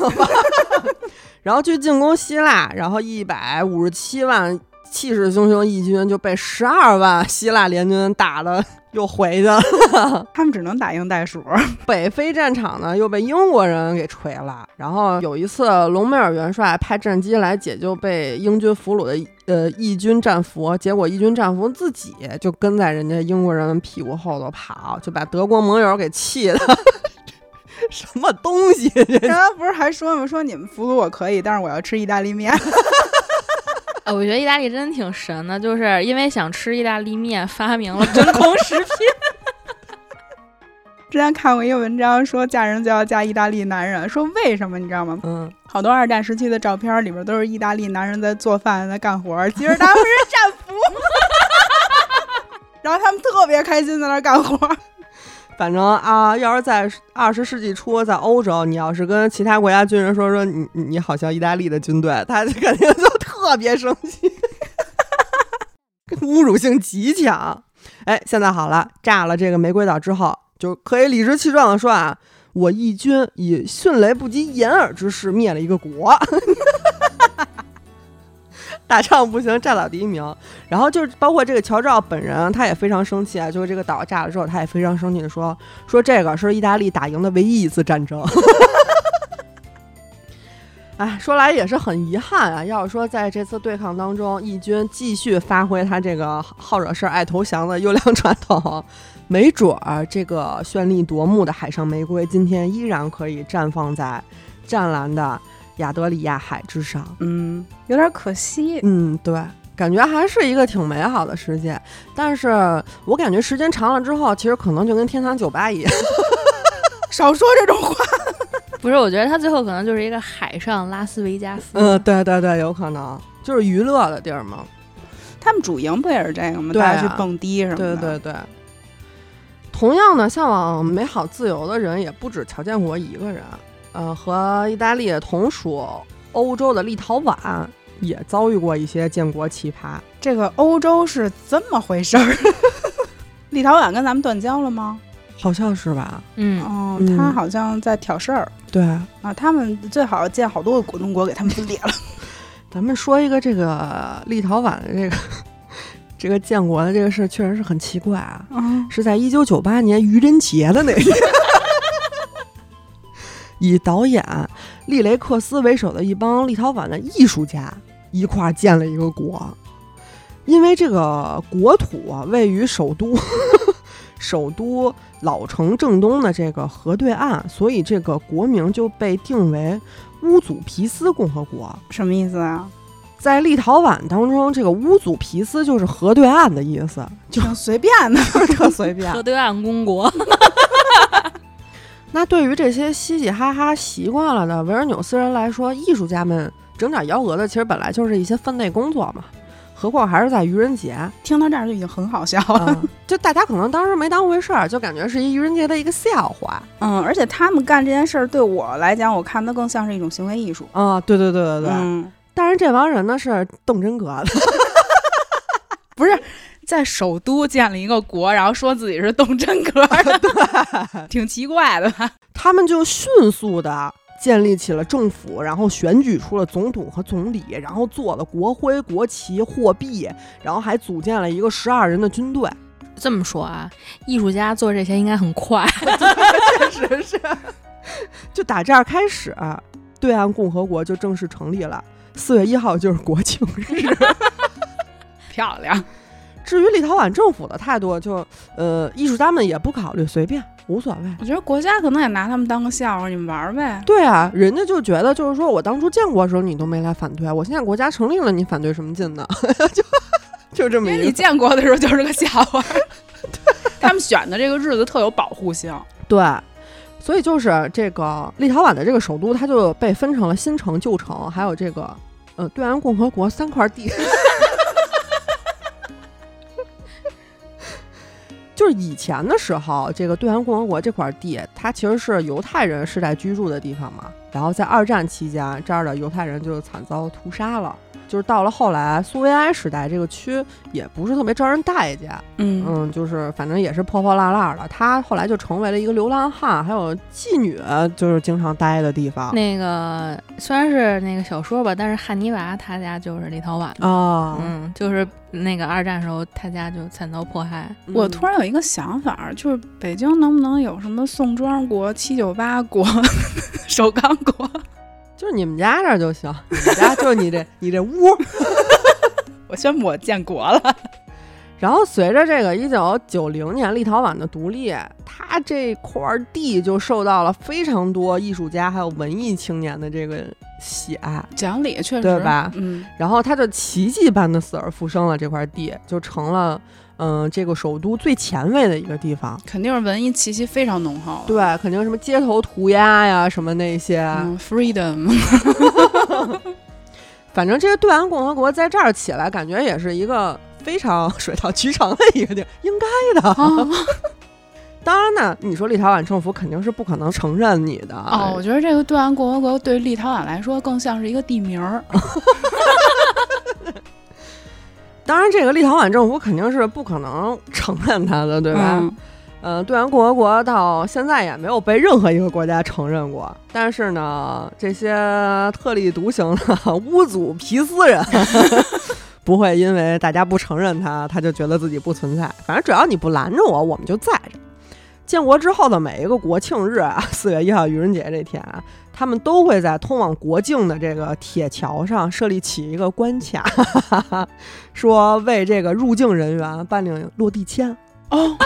然后去进攻希腊，然后一百五十七万气势汹汹义军就被十二万希腊联军打的又回去了。他们只能打赢袋鼠。北非战场呢又被英国人给锤了。然后有一次，隆美尔元帅派战机来解救被英军俘虏的呃义军战俘，结果义军战俘自己就跟在人家英国人屁股后头跑，就把德国盟友给气的。什么东西？然后不是还说吗？说你们俘虏我可以，但是我要吃意大利面。呃我觉得意大利真的挺神的，就是因为想吃意大利面，发明了真空食品。之前看过一个文章，说嫁人就要嫁意大利男人，说为什么你知道吗？嗯，好多二战时期的照片里边都是意大利男人在做饭、在干活，其实他们是战俘。然后他们特别开心在那儿干活，反正啊，要是在二十世纪初，在欧洲，你要是跟其他国家军人说说你你你好像意大利的军队，他肯定就特别生气。侮辱性极强。哎，现在好了，炸了这个玫瑰岛之后，就可以理直气壮的说啊，我义军以迅雷不及掩耳之势灭了一个国。打仗不行，炸岛第一名。然后就是包括这个乔治奥本人，他也非常生气啊。就是这个岛炸了之后，他也非常生气的说：“说这个是意大利打赢的唯一一次战争。”哎，说来也是很遗憾啊。要是说在这次对抗当中，义军继续发挥他这个好惹事、爱投降的优良传统，没准儿这个绚丽夺目的海上玫瑰今天依然可以绽放在湛蓝的亚得里亚海之上。嗯，有点可惜。嗯，对，感觉还是一个挺美好的世界。但是我感觉时间长了之后，其实可能就跟天堂酒吧一样。少说这种话。不是，我觉得他最后可能就是一个海上拉斯维加斯。嗯，对对对，有可能就是娱乐的地儿嘛。他们主营不也是这个吗？对啊去蹦迪什么的。对对对。同样的，向往美好自由的人也不止乔建国一个人。呃，和意大利同属欧洲的立陶宛也遭遇过一些建国奇葩。这个欧洲是这么回事儿。立陶宛跟咱们断交了吗？好像是吧？嗯，哦嗯，他好像在挑事儿对，啊。他们最好建好多个果冻国，给他们分裂了。咱们说一个这个立陶宛的这个这个建国的这个事，确实是很奇怪啊。嗯，是在一九九八年愚人节的那天，以导演利雷克斯为首的一帮立陶宛的艺术家一块儿建了一个国。因为这个国土啊位于首都首都老城正东的这个河对岸，所以这个国名就被定为乌祖皮斯共和国。什么意思啊？在立陶宛当中，这个乌祖皮斯就是河对岸的意思，就挺随便的。特随便。河对岸公国。那对于这些嘻嘻哈哈习惯了的维尔纽斯人来说，艺术家们整点幺蛾子，其实本来就是一些分内工作嘛。何况还是在愚人节，听到这儿就已经很好笑了。嗯，就大家可能当时没当回事儿，就感觉是一愚人节的一个笑话。嗯，而且他们干这件事儿，对我来讲，我看的更像是一种行为艺术。啊、对对对对对。嗯，但是这帮人呢是动真格的，不是在首都建了一个国，然后说自己是动真格的，挺奇怪的吧？他们就迅速的建立起了政府，然后选举出了总统和总理，然后做了国徽、国旗、货币，然后还组建了一个十二人的军队。这么说啊，艺术家做这些应该很快。确实是，就打这儿开始，对岸共和国就正式成立了。四月一号就是国庆日。漂亮。至于立陶宛政府的态度就，呃，艺术家们也不考虑，随便，无所谓。我觉得国家可能也拿他们当个笑话，你们玩儿呗。对啊，人家就觉得就是说我当初建国的时候你都没来反对，我现在国家成立了，你反对什么劲呢？就就这么因为你建国的时候就是个笑话。他们选的这个日子特有保护性。对，所以就是这个立陶宛的这个首都，它就被分成了新城、旧城，还有这个呃对岸共和国三块地。就是以前的时候，这个对岸共和国这块地，它其实是犹太人世代居住的地方嘛。然后在二战期间，这儿的犹太人就惨遭屠杀了。就是到了后来苏维埃时代，这个区也不是特别招人待见，嗯嗯，就是反正也是破破烂烂的。他后来就成为了一个流浪汉，还有妓女，就是经常待的地方。那个虽然是那个小说吧，但是汉尼拔他家就是立陶宛的。啊，嗯，就是那个二战时候他家就惨遭迫害。我突然有一个想法，就是北京能不能有什么宋庄国、七九八国、首钢国？就是你们家这儿就行，你们家就你这你这屋。我宣布我建国了。然后随着这个一九九零年立陶宛的独立，它这块地就受到了非常多艺术家还有文艺青年的这个喜爱。讲理确实对吧嗯，然后它就奇迹般的死而复生了，这块地就成了嗯、这个首都最前卫的一个地方。肯定是文艺气息非常浓厚。对，肯定什么街头涂鸦呀，什么那些，嗯，freedom，反正这个对岸共和国在这儿起来，感觉也是一个非常 水到渠成的一个地儿，应该的。哦 当然呢，你说立陶宛政府肯定是不可能承认你的。哦，我觉得这个对岸共和国对立陶宛来说更像是一个地名儿。当然，这个立陶宛政府肯定是不可能承认他的，对吧？嗯呃，对岸共和国到现在也没有被任何一个国家承认过。但是呢，这些特立独行的 乌祖皮斯人 不会因为大家不承认他，他就觉得自己不存在。反正只要你不拦着我，我们就在着。建国之后的每一个国庆日啊，四月一号愚人节这天啊，他们都会在通往国境的这个铁桥上设立起一个关卡，说为这个入境人员办理落地签。哦，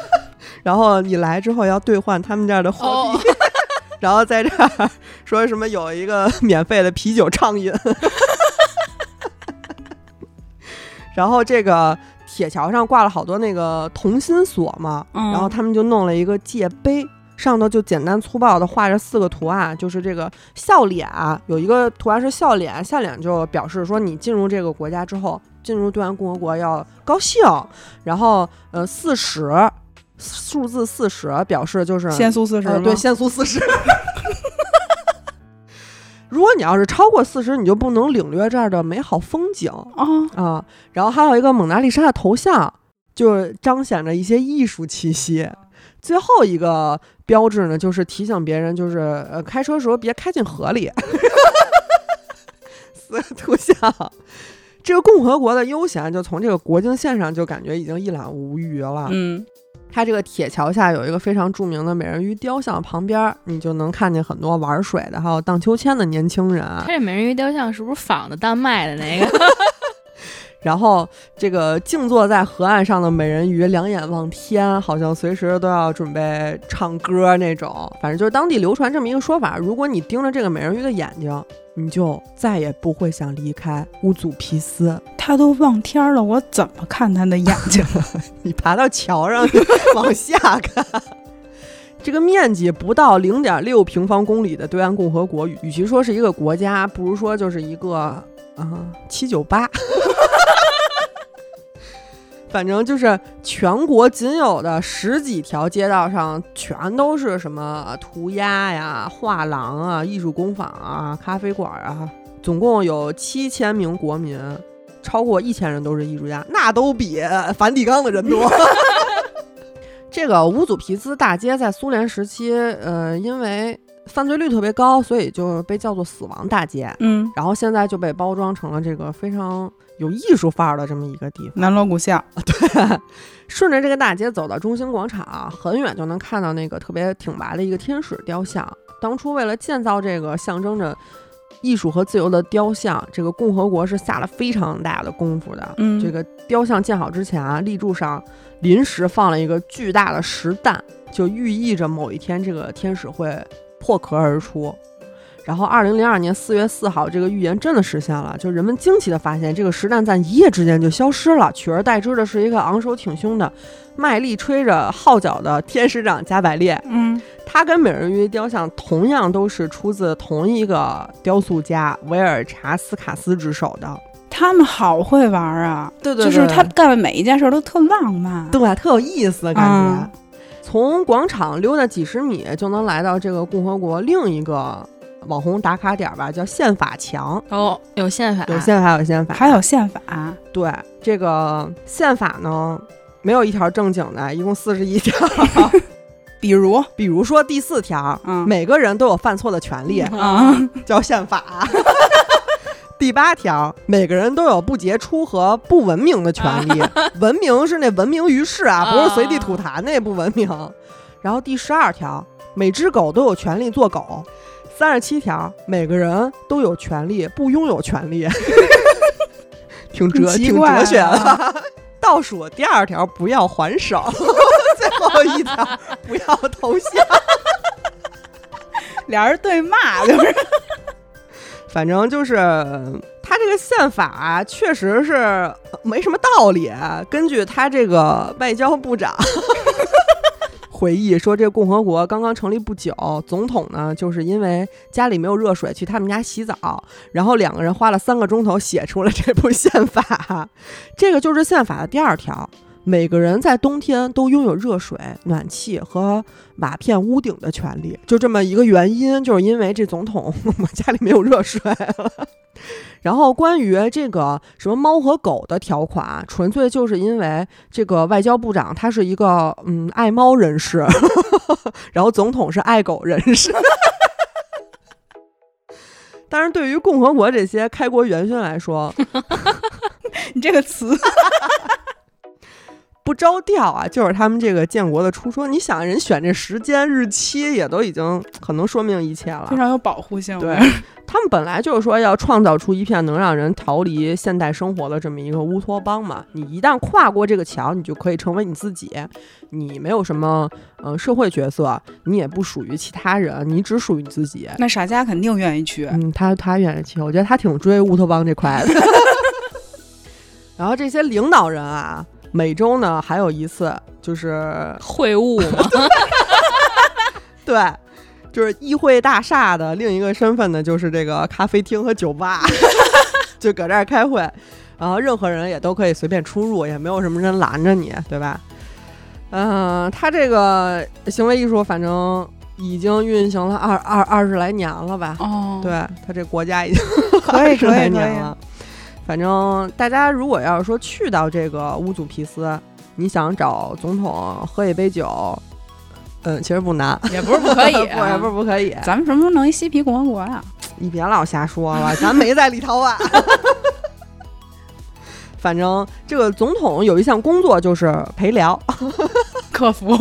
然后你来之后要兑换他们这儿的货币，然后在这儿说什么有一个免费的啤酒畅饮，然后这个铁桥上挂了好多那个同心锁嘛，嗯然后他们就弄了一个界碑。上头就简单粗暴的画着四个图案，就是这个笑脸啊，有一个图案是笑脸，笑脸就表示说你进入这个国家之后，进入对岸共和国要高兴，然后呃四十数字四十表示就是限速四十？呃对，限速四十。如果你要是超过四十，你就不能领略这儿的美好风景啊，啊。然后还有一个蒙娜丽莎的头像，就是彰显着一些艺术气息。最后一个标志呢，就是提醒别人，就是呃，开车时候别开进河里。四个图像，这个共和国的悠闲就从这个国境线上就感觉已经一览无余了。嗯，它这个铁桥下有一个非常著名的美人鱼雕像，旁边儿你就能看见很多玩水的，还有荡秋千的年轻人它。这美人鱼雕像是不是仿的丹麦的那个？然后这个静坐在河岸上的美人鱼两眼望天，好像随时都要准备唱歌那种。反正就是当地流传这么一个说法：如果你盯着这个美人鱼的眼睛，你就再也不会想离开乌祖皮斯。他都望天了，我怎么看他的眼睛？你爬到桥上往下看。这个面积不到零点六平方公里的对岸共和国，与其说是一个国家，不如说就是一个啊七九八。反正就是全国仅有的十几条街道上，全都是什么涂鸦呀、画廊啊、艺术工坊啊、咖啡馆啊，总共有七千名国民，超过一千人都是艺术家，那都比梵蒂冈的人多。这个乌祖皮兹大街在苏联时期，呃，因为犯罪率特别高，所以就被叫做“死亡大街”。嗯，然后现在就被包装成了这个非常有艺术范儿的这么一个地方。南锣鼓巷，对顺着这个大街走到中心广场，很远就能看到那个特别挺拔的一个天使雕像。当初为了建造这个象征着艺术和自由的雕像，这个共和国是下了非常大的功夫的。嗯这个雕像建好之前啊，立柱上临时放了一个巨大的石蛋，就寓意着某一天这个天使会破壳而出。然后，二零零二年四月四号，这个预言真的实现了。就人们惊奇地发现，这个石蛋在一夜之间就消失了，取而代之的是一个昂首挺胸的、卖力吹着号角的天使长加百列。嗯，他跟美人鱼雕像同样都是出自同一个雕塑家维尔查斯卡斯之手的。他们好会玩啊，对对就是他干的每一件事都特浪漫。对，特有意思，感觉。嗯从广场溜达几十米就能来到这个共和国另一个网红打卡点儿吧，叫宪法墙。哦，有宪法，有宪法，有宪法，还有宪法，对这个宪法呢，没有一条正经的，一共四十一条。比如比如说第四条，嗯每个人都有犯错的权利，啊，叫宪法。第八条，每个人都有不杰出和不文明的权利。文明是那文明于世啊，不是随地吐痰那不文明。然后第十二条，每只狗都有权利做狗。三十七条，每个人都有权利不拥有权利。挺哲挺奇怪哲学啊的。倒数第二条，不要还手。最后一条，不要投降。俩人对骂就是。反正就是他这个宪法、啊、确实是没什么道理。根据他这个外交部长回忆说，这共和国刚刚成立不久，总统呢就是因为家里没有热水，去他们家洗澡，然后两个人花了三个钟头写出了这部宪法。这个就是宪法的第二条。每个人在冬天都拥有热水、暖气和瓦片屋顶的权利，就这么一个原因，就是因为这总统家里没有热水了。然后关于这个什么猫和狗的条款，纯粹就是因为这个外交部长他是一个嗯爱猫人士，然后总统是爱狗人士。但是对于共和国这些开国元勋来说，你这个词不着调啊，就是他们这个建国的初衷。你想，人选这时间日期也都已经很能说明一切了非。常有保护性。对，他们本来就是说要创造出一片能让人逃离现代生活的这么一个乌托邦嘛。你一旦跨过这个桥，你就可以成为你自己。你没有什么呃社会角色，你也不属于其他人，你只属于你自己。那傻家肯定愿意去。嗯，他他愿意去，我觉得他挺追乌托邦这块的。然后这些领导人啊，每周呢还有一次，就是会晤嘛，对，就是议会大厦的另一个身份呢，就是这个咖啡厅和酒吧，就搁这儿开会，然后任何人也都可以随便出入，也没有什么人拦着你，对吧？嗯、他这个行为艺术反正已经运行了二二二十来年了吧？哦，对他这国家已经可以 二十来可以可以年了。反正大家如果要是说去到这个乌祖皮斯，你想找总统喝一杯酒，嗯，其实不难，也不是不可以、不 也不是不可以。咱们什么时候弄一嬉皮共和国呀？你别老瞎说了，咱没在立陶宛。反正这个总统有一项工作就是陪聊，客服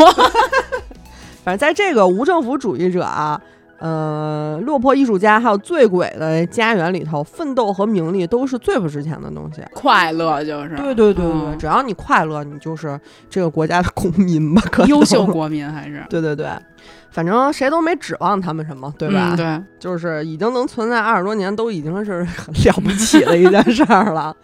反正在这个无政府主义者啊，呃，落魄艺术家还有醉鬼的家园里头，奋斗和名利都是最不值钱的东西。快乐就是对对对对，嗯只要你快乐，你就是这个国家的公民吧，优秀。国民还是对对对，反正谁都没指望他们什么，对吧？嗯对，就是已经能存在二十多年，都已经是很了不起的一件事儿了。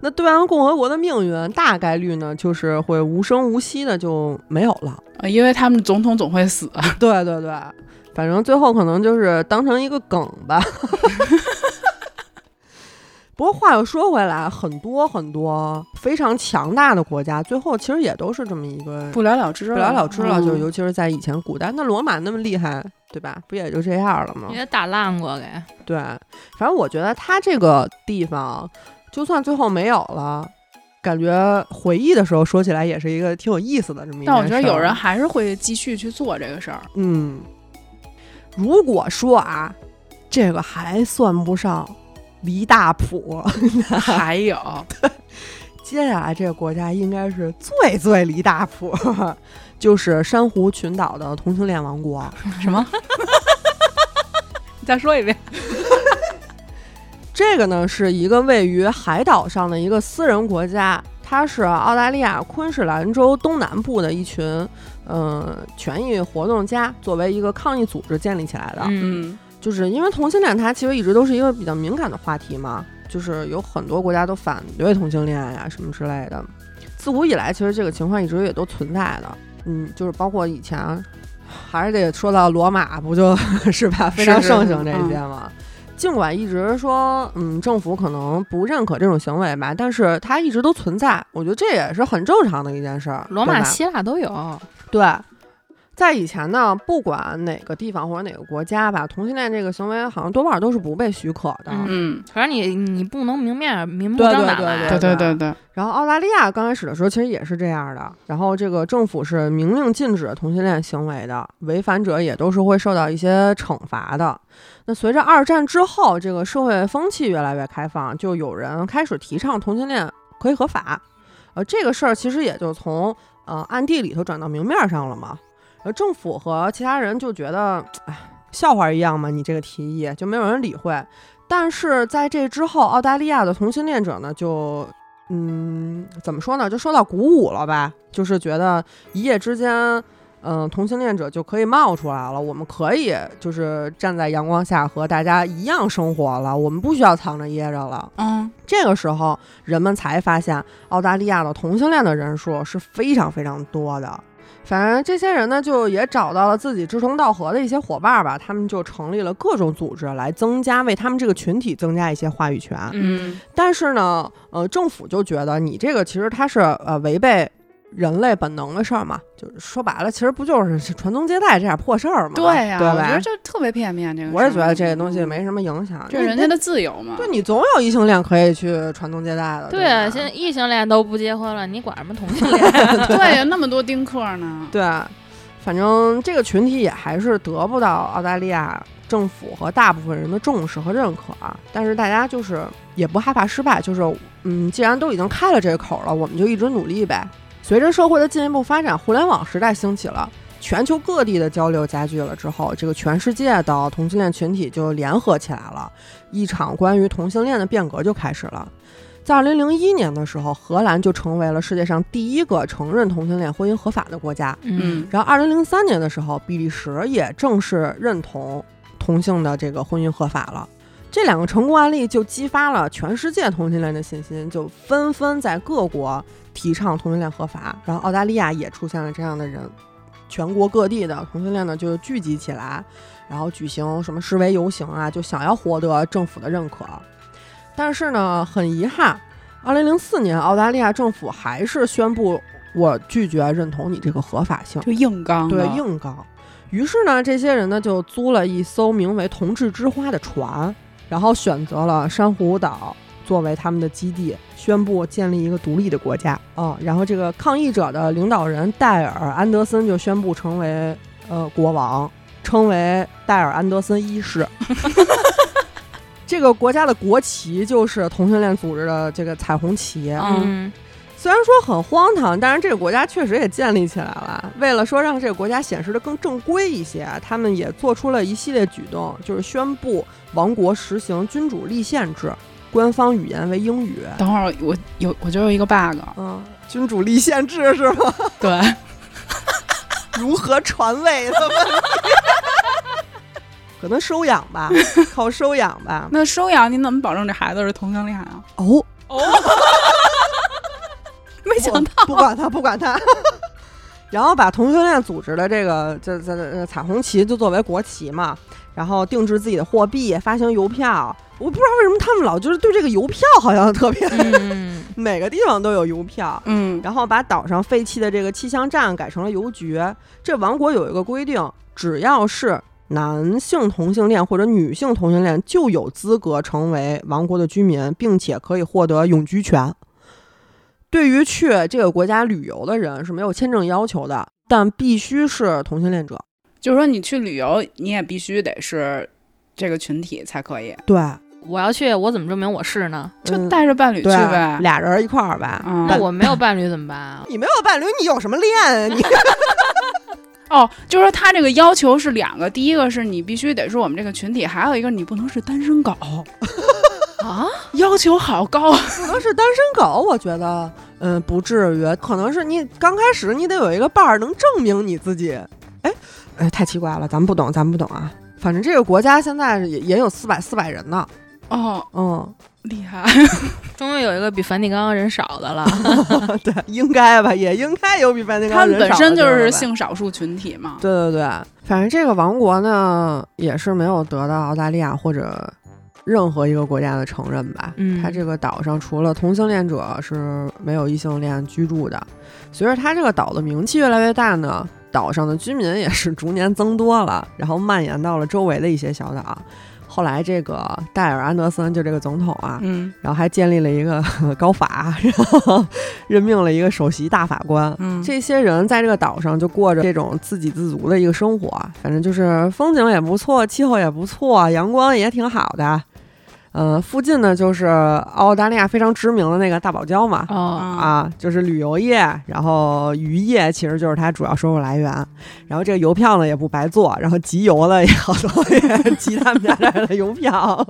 那对岸共和国的命运大概率呢，就是会无声无息的就没有了。呃因为他们总统总会死。对对对，反正最后可能就是当成一个梗吧。不过话又说回来，很多很多非常强大的国家，最后其实也都是这么一个不了了之了，不了了之了。嗯就尤其是在以前古代，那罗马那么厉害，对吧？不也就这样了吗？也打烂过给。对，反正我觉得他这个地方，就算最后没有了，感觉回忆的时候说起来也是一个挺有意思的这么一。但我觉得有人还是会继续去做这个事儿。嗯，如果说啊，这个还算不上离大谱，还有，接下来这个国家应该是最最离大谱，就是珊瑚群岛的同性恋王国。什么？你再说一遍。这个呢是一个位于海岛上的一个私人国家，它是澳大利亚昆士兰州东南部的一群嗯、呃权益活动家作为一个抗议组织建立起来的。嗯，嗯，就是因为同性恋它其实一直都是一个比较敏感的话题嘛，就是有很多国家都反对同性恋呀什么之类的。自古以来，其实这个情况一直也都存在的。嗯，就是包括以前，还是得说到罗马，不就是吧？非常盛行这一些嘛。尽管一直说，嗯，政府可能不认可这种行为吧，但是它一直都存在。我觉得这也是很正常的一件事儿。罗马、希腊都有。对，在以前呢，不管哪个地方或者哪个国家吧，同性恋这个行为好像多半都是不被许可的。嗯嗯，反正你你不能明面明目对对张胆来。对对对对对对，然后澳大利亚刚开始的时候其实也是这样的，然后这个政府是明令禁止同性恋行为的，违反者也都是会受到一些惩罚的。那随着二战之后，这个社会风气越来越开放，就有人开始提倡同性恋可以合法。呃，这个事儿其实也就从呃暗地里头转到明面上了嘛。而，政府和其他人就觉得，哎，笑话一样嘛，你这个提议就没有人理会。但是在这之后，澳大利亚的同性恋者呢，就嗯，怎么说呢，就受到鼓舞了吧？就是觉得一夜之间，嗯、同性恋者就可以冒出来了，我们可以就是站在阳光下和大家一样生活了，我们不需要藏着掖着了。嗯，这个时候，人们才发现澳大利亚的同性恋的人数是非常非常多的。反正这些人呢，就也找到了自己志同道合的一些伙伴吧，他们就成立了各种组织来增加为他们这个群体增加一些话语权。嗯，但是呢，呃，政府就觉得你这个其实它是呃违背人类本能的事儿嘛，就是说白了，其实不就是传宗接代这点破事儿吗？对呀、对吧我觉得？就特别片面。这个我也觉得这个东西没什么影响，这是人家的自由嘛。对你总有异性恋可以去传宗接代的。对啊，现在异性恋都不结婚了，你管什么同性恋？对呀，那么多丁克呢。对，反正这个群体也还是得不到澳大利亚政府和大部分人的重视和认可啊。但是大家就是也不害怕失败，就是嗯，既然都已经开了这个口了，我们就一直努力呗。随着社会的进一步发展，互联网时代兴起了。全球各地的交流加剧了之后，这个全世界的同性恋群体就联合起来了，一场关于同性恋的变革就开始了。在二零零一年的时候，荷兰就成为了世界上第一个承认同性恋婚姻合法的国家。嗯，然后，二零零三年的时候，比利时也正式认同同性的这个婚姻合法了。这两个成功案例就激发了全世界同性恋的信心，就纷纷在各国提倡同性恋合法。然后，澳大利亚也出现了这样的人，全国各地的同性恋呢就聚集起来，然后举行什么示威游行啊，就想要获得政府的认可。但是呢，很遗憾，二零零四年澳大利亚政府还是宣布我拒绝认同你这个合法性。就硬刚对，硬刚。于是呢，这些人呢就租了一艘名为“同志之花”的船，然后选择了珊瑚岛作为他们的基地，宣布建立一个独立的国家嗯、然后这个抗议者的领导人戴尔·安德森就宣布成为呃国王，称为戴尔·安德森一世。这个国家的国旗就是同性恋组织的这个彩虹旗。嗯，虽然说很荒唐，但是这个国家确实也建立起来了。为了说让这个国家显示的更正规一些，他们也做出了一系列举动，就是宣布王国实行君主立宪制，官方语言为英语。等会儿我有我就有一个 bug，嗯，君主立宪制是吗？对，如何传位的问题？可能收养吧，靠收养吧。那收养你怎么保证这孩子是同性恋啊？哦，没想到，不管他，不管他。然后把同性恋组织的这个这这这彩虹旗就作为国旗嘛，然后定制自己的货币，发行邮票。我不知道为什么他们老就是对这个邮票好像特别，嗯，每个地方都有邮票。嗯，然后把岛上废弃的这个气象站改成了邮局。这王国有一个规定，只要是男性同性恋或者女性同性恋，就有资格成为王国的居民，并且可以获得永居权。对于去这个国家旅游的人是没有签证要求的，但必须是同性恋者。就是说你去旅游，你也必须得是这个群体才可以，对，我要去，我怎么证明我是呢？就嗯带着伴侣去对呗。俩人一块儿吧。嗯那我没有伴侣怎么办啊？你没有伴侣，你有什么恋啊？你 哦，就是说他这个要求是两个，第一个是你必须得是我们这个群体，还有一个你不能是单身狗，啊，要求好高。可能是单身狗，我觉得，嗯，不至于。可能是你刚开始你得有一个伴儿，能证明你自己。哎，哎，太奇怪了，咱们不懂，咱们不懂啊。反正这个国家现在也也有四百四百人呢。哦，嗯，厉害！终于有一个比梵蒂冈人少的了。对，应该吧，也应该有比梵蒂冈人少他们本身就是性少数群体嘛。对对对，反正这个王国呢，也是没有得到澳大利亚或者任何一个国家的承认吧。嗯它这个岛上除了同性恋者是没有异性恋居住的。随着它这个岛的名气越来越大呢，岛上的居民也是逐年增多了，然后蔓延到了周围的一些小岛。后来这个戴尔·安德森就这个总统啊，嗯然后还建立了一个 高法，然后任命了一个首席大法官。嗯，这些人在这个岛上就过着这种自给自足的一个生活，反正就是风景也不错，气候也不错，阳光也挺好的。呃，附近呢就是澳大利亚非常知名的那个大堡礁嘛，哦，啊，就是旅游业，然后渔业其实就是它主要收入来源。然后这个邮票呢也不白做，然后集邮的也好多也 集他们家这儿的邮票。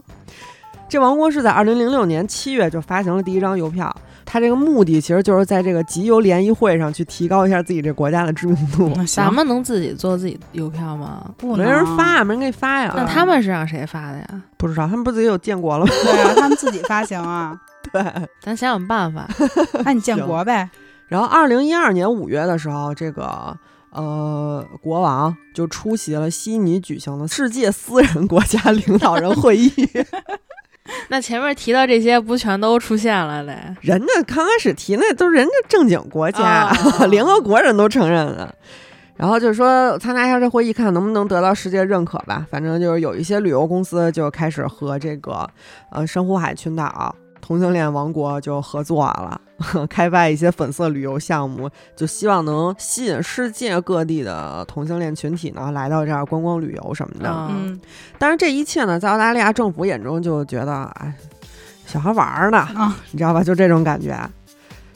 这王国是在二零零六年七月就发行了第一张邮票，他这个目的其实就是在这个集邮联谊会上去提高一下自己这国家的知名度。那咱们能自己做自己邮票吗？不没人发，没人给你发呀。那他们是让谁发的呀？不知道，他们不自己有建国了吗？对啊，他们自己发行啊，对。咱想想办法。那你建国呗。然后，二零一二年五月的时候，这个呃国王就出席了悉尼举行的世界私人国家领导人会议。那前面提到这些，不全都出现了嘞？人家刚开始提那都是人家正经国家，哦 联合国人都承认了。然后就是说参加一下这会议，看能不能得到世界认可吧。反正就是有一些旅游公司就开始和这个呃珊瑚海群岛同性恋王国就合作了，开发一些粉色旅游项目，就希望能吸引世界各地的同性恋群体呢来到这儿观光旅游什么的。啊嗯但是这一切呢，在澳大利亚政府眼中就觉得，哎，小孩玩儿呢，啊，你知道吧？就这种感觉。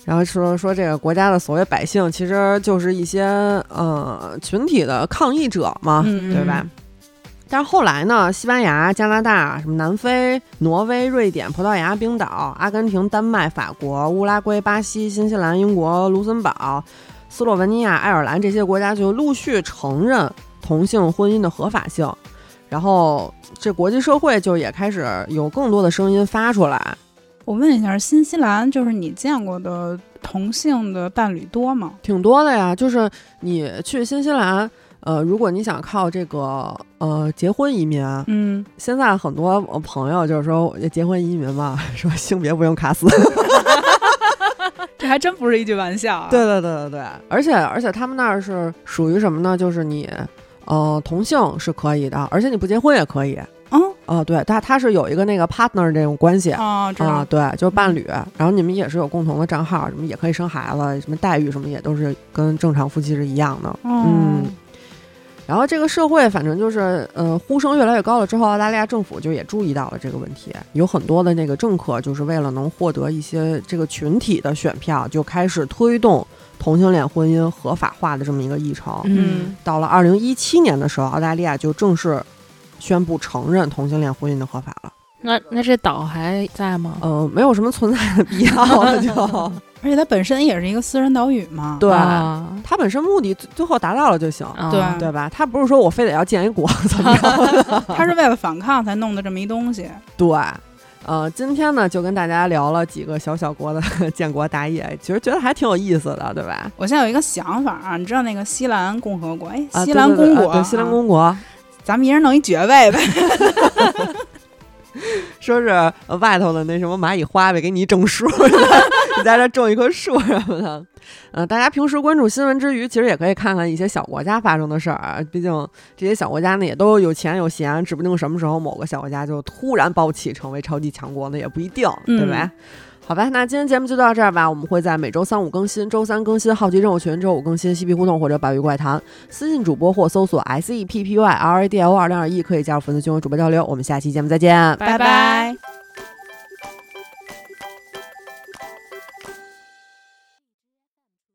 然后说说这个国家的所谓百姓，其实就是一些呃群体的抗议者嘛，嗯对吧？但是后来呢，西班牙、加拿大、什么南非、挪威、瑞典、葡萄牙、冰岛、阿根廷、丹麦、法国、乌拉圭、巴西、新西兰、英国、卢森堡、斯洛文尼亚、爱尔兰这些国家就陆续承认同性婚姻的合法性，然后这国际社会就也开始有更多的声音发出来。我问一下，新西兰就是你见过的同性的伴侣多吗？挺多的呀，就是你去新西兰，呃，如果你想靠这个呃结婚移民，嗯，现在很多呃朋友就是说结婚移民嘛，说性别不用卡死。这还真不是一句玩笑啊。对对对对对，而且而且他们那儿是属于什么呢？就是你呃同性是可以的，而且你不结婚也可以。嗯哦、对，他他是有一个那个 partner 这种关系。啊，知道啊，对，就是伴侣，然后你们也是有共同的账号，什么也可以生孩子，什么待遇什么也都是跟正常夫妻是一样的。嗯然后这个社会反正就是，呃，呼声越来越高了之后，澳大利亚政府就也注意到了这个问题，有很多的那个政客就是为了能获得一些这个群体的选票，就开始推动同性恋婚姻合法化的这么一个议程。嗯到了二零一七年的时候，澳大利亚就正式宣布承认同性恋婚姻的合法了。那那这岛还在吗？呃，没有什么存在的必要了，就 而且它本身也是一个私人岛屿嘛。对。啊它本身目的最最后达到了就行，啊对对吧？它不是说我非得要建一国 怎么着？它是为了反抗才弄的这么一东西。对，呃，今天呢就跟大家聊了几个小小国的建国大业，其实觉得还挺有意思的，对吧？我现在有一个想法啊，你知道那个西兰共和国，哎，啊，西对对对兰公国，啊对西兰啊公国，咱们一人弄一爵位呗。说是呃外头的那什么蚂蚁花呗，给你一种树，你在这种一棵树什么的。呃，大家平时关注新闻之余，其实也可以看看一些小国家发生的事儿啊。毕竟这些小国家呢，也都有钱有闲，指不定什么时候某个小国家就突然暴起成为超级强国，呢也不一定，对吧？嗯好吧，那今天节目就到这儿吧。我们会在每周三五更新，周三更新好奇任务群，周五更新嬉皮互动或者百鱼怪谈。私信主播或搜索 S E P P Y R A D L 二零二一，可以加入粉丝群和主播交流。我们下期节目再见，拜拜